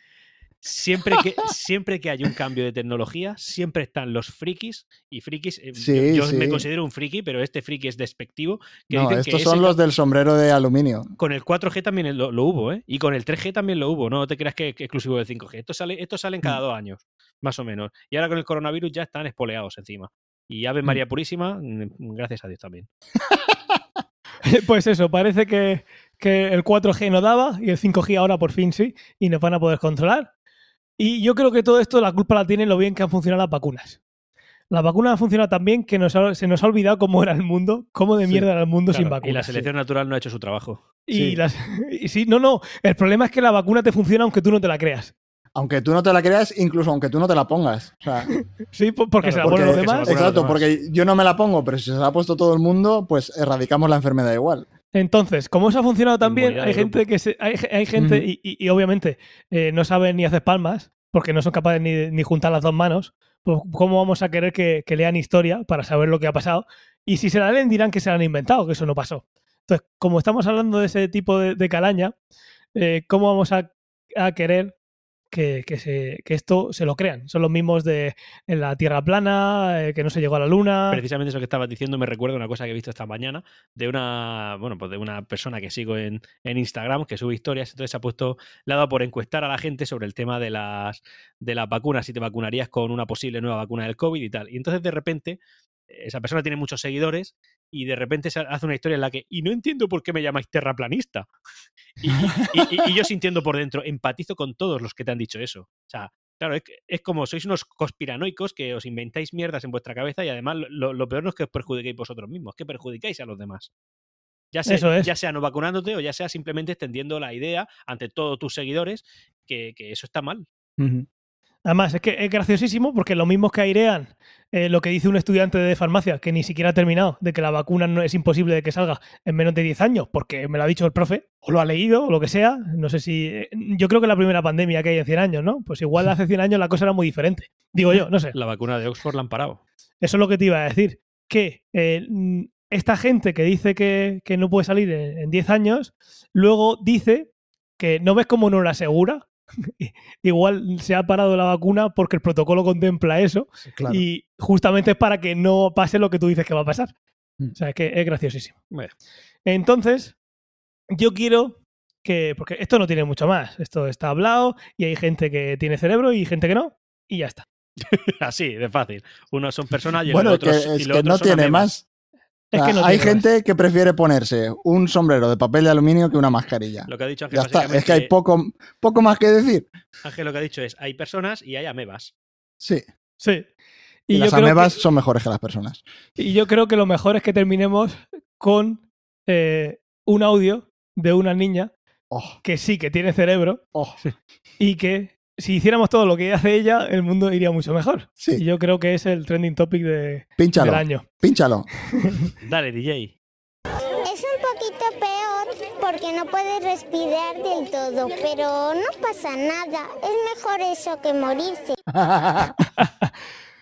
Siempre que, siempre que hay un cambio de tecnología, siempre están los frikis y frikis. eh, Sí, yo yo sí. me considero un friki, pero este friki es despectivo. Que No, dicen que estos son los del sombrero de aluminio. Con el 4G también lo, lo hubo, ¿eh? Y con el 3G también lo hubo. No te creas que es exclusivo del 5G. Esto sale, esto salen cada Mm. dos años, más o menos. Y ahora con el coronavirus ya están espoleados encima. Y Ave Mm. María Purísima, mm, gracias a Dios también. Pues eso, parece que, que el 4G no daba y el 5G ahora por fin sí, y nos van a poder controlar. Y yo creo que todo esto la culpa la tienen lo bien que han funcionado las vacunas. Las vacunas han funcionado tan bien que nos ha- se nos ha olvidado cómo era el mundo, cómo de Sí, mierda era el mundo sin vacunas. y la selección natural no ha hecho su trabajo. Y, Sí. las- y sí, no, no. El problema es que la vacuna te funciona aunque tú no te la creas. Aunque tú no te la creas, incluso aunque tú no te la pongas. O sea, Sí, po- porque Claro, se la ponen los demás. exacto, porque yo no me la pongo, pero si se la ha puesto todo el mundo, pues erradicamos la enfermedad igual. Entonces, como eso ha funcionado tan bien, hay gente que se, hay, hay gente y, y- y obviamente eh, no saben ni hacer palmas porque no son capaces ni, ni juntar las dos manos. Pues, ¿Cómo vamos a querer que, que lean historia para saber lo que ha pasado? Y si se la leen dirán que se la han inventado, que eso no pasó. Entonces, como estamos hablando de ese tipo de, de calaña, eh, ¿cómo vamos a, a querer que, que se, que esto se lo crean? Son los mismos de en la Tierra plana, eh, que no se llegó a la Luna. Precisamente eso que estabas diciendo me recuerda una cosa que he visto esta mañana de una, bueno, pues de una persona que sigo en, en Instagram que sube historias, entonces ha puesto, le ha dado por encuestar a la gente sobre el tema de las, de las vacunas, si te vacunarías con una posible nueva vacuna del COVID y tal. Y entonces de repente esa persona tiene muchos seguidores y de repente se hace una historia en la que, y no entiendo por qué me llamáis terraplanista. Y, y- y- y yo sintiendo por dentro, empatizo con todos los que te han dicho eso. O sea, claro, es, es como sois unos conspiranoicos que os inventáis mierdas en vuestra cabeza y además lo, lo peor no es que os perjudiquéis vosotros mismos, es que perjudicáis a los demás. Ya sea, Eso es. ya sea no vacunándote o ya sea simplemente extendiendo la idea ante todos tus seguidores que, que eso está mal. Además, es que es graciosísimo porque lo mismos que airean eh, lo que dice un estudiante de farmacia que ni siquiera ha terminado, de que la vacuna no es imposible de que salga en menos de 10 años, porque me lo ha dicho el profe, o lo ha leído, o lo que sea. No sé si. eh, Yo creo que la primera pandemia que hay en 100 años, ¿no? Pues igual hace 100 años la cosa era muy diferente. Digo yo, no sé. La vacuna de Oxford la han parado. Eso es lo que te iba a decir. Que eh, esta gente que dice que, que no puede salir en, en 10 años, luego dice que no ves cómo no la asegura. Igual se ha parado la vacuna porque el protocolo contempla eso Claro. y justamente es para que no pase lo que tú dices que va a pasar. Mm. O sea, es que es graciosísimo. Bueno, Entonces, yo quiero que, porque esto no tiene mucho más, esto está hablado y hay gente que tiene cerebro y gente que no, y ya está. así, de fácil. Unos son personas y los Bueno, es otros, que, y es los que no son tiene más. Es que no hay más. gente que prefiere ponerse un sombrero de papel de aluminio que una mascarilla. Lo que ha dicho Ángel Ya está. Es que hay poco, poco más que decir. Ángel lo que ha dicho es, hay personas y hay amebas. Sí. Sí. Y, Y, yo las creo amebas que- son mejores que las personas. y yo creo que lo mejor es que terminemos con eh, un audio de una niña Oh, que sí que tiene cerebro oh, y que si hiciéramos todo lo que hace ella, el mundo iría mucho mejor. Y sí, yo creo que es el trending topic de- pínchalo, del año. pínchalo. Dale, DJ. Es un poquito peor porque no puedes respirar del todo, pero no pasa nada. Es mejor eso que morirse.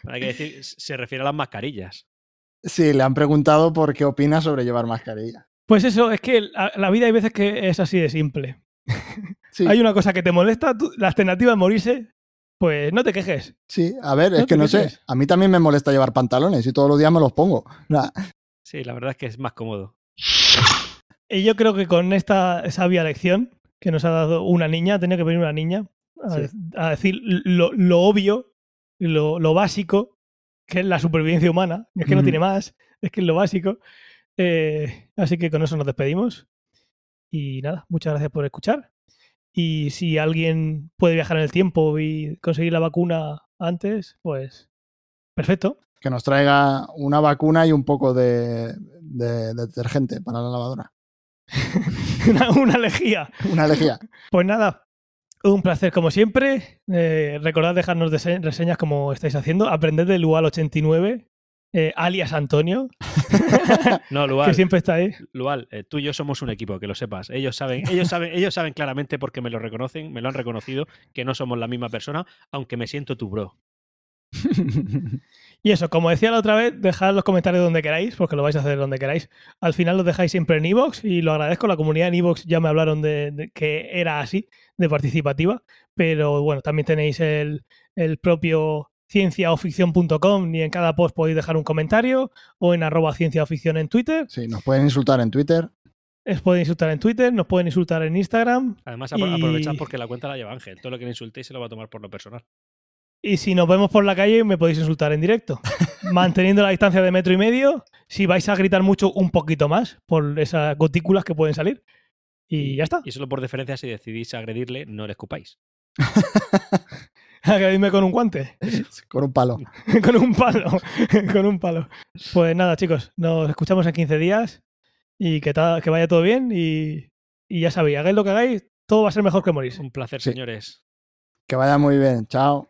Hay que decir, se refiere a las mascarillas. sí, le han preguntado por qué opina sobre llevar mascarilla. Pues eso, es que la, la vida hay veces que es así de simple. Sí, Hay una cosa que te molesta, tú- la alternativa es morirse, pues no te quejes. sí, a ver, es que no sé. A mí también me molesta llevar pantalones y todos los días me los pongo. Nah, Sí, la verdad es que es más cómodo. Y yo creo que con esta sabia lección que nos ha dado una niña, ha tenido que venir una niña a, Sí. a decir lo, lo obvio, lo, lo básico, que es la supervivencia humana. Es que no tiene más, es que es lo básico. Eh, así que con eso nos despedimos. Y nada, muchas gracias por escuchar. Y si alguien puede viajar en el tiempo y conseguir la vacuna antes, pues perfecto. que nos traiga una vacuna y un poco de, de- de detergente para la lavadora. una, una lejía. Una lejía. Pues nada, un placer como siempre. Eh, recordad dejarnos reseñas como estáis haciendo. Aprended del Lual 89, eh, alias Antonio, No, que Lual, siempre está ahí. Lual, eh, tú y yo somos un equipo, que lo sepas. Ellos saben, ellos saben, ellos saben claramente porque me lo reconocen, me lo han reconocido, que no somos la misma persona, aunque me siento tu bro. Y eso, como decía la otra vez, dejad los comentarios donde queráis, porque lo vais a hacer donde queráis. Al final los dejáis siempre en Evox y lo agradezco. La comunidad en Evox ya me hablaron de, de que era así, de participativa. Pero bueno, también tenéis el, el propio cienciaoficción.com y en cada post podéis dejar un comentario o en arroba cienciaoficción en Twitter. Sí, nos pueden insultar en Twitter. Os pueden insultar en Twitter, nos pueden insultar en Instagram. Además, apro- aprovechad Y- porque la cuenta la lleva Ángel. Todo lo que le insultéis se lo va a tomar por lo personal. Y si nos vemos por la calle, me podéis insultar en directo. Manteniendo la distancia de metro y medio, si vais a gritar mucho, un poquito más por esas gotículas que pueden salir. Y ya está. Y solo por deferencia, si decidís agredirle, no le escupáis. Agredidme con un guante, Con un palo. con un palo, con un palo. Pues nada, chicos, nos escuchamos en 15 días y que, ta- que vaya todo bien. Y, y ya sabéis, hagáis lo que hagáis, todo va a ser mejor que morirse. Un placer, Sí. señores. Que vaya muy bien. Chao.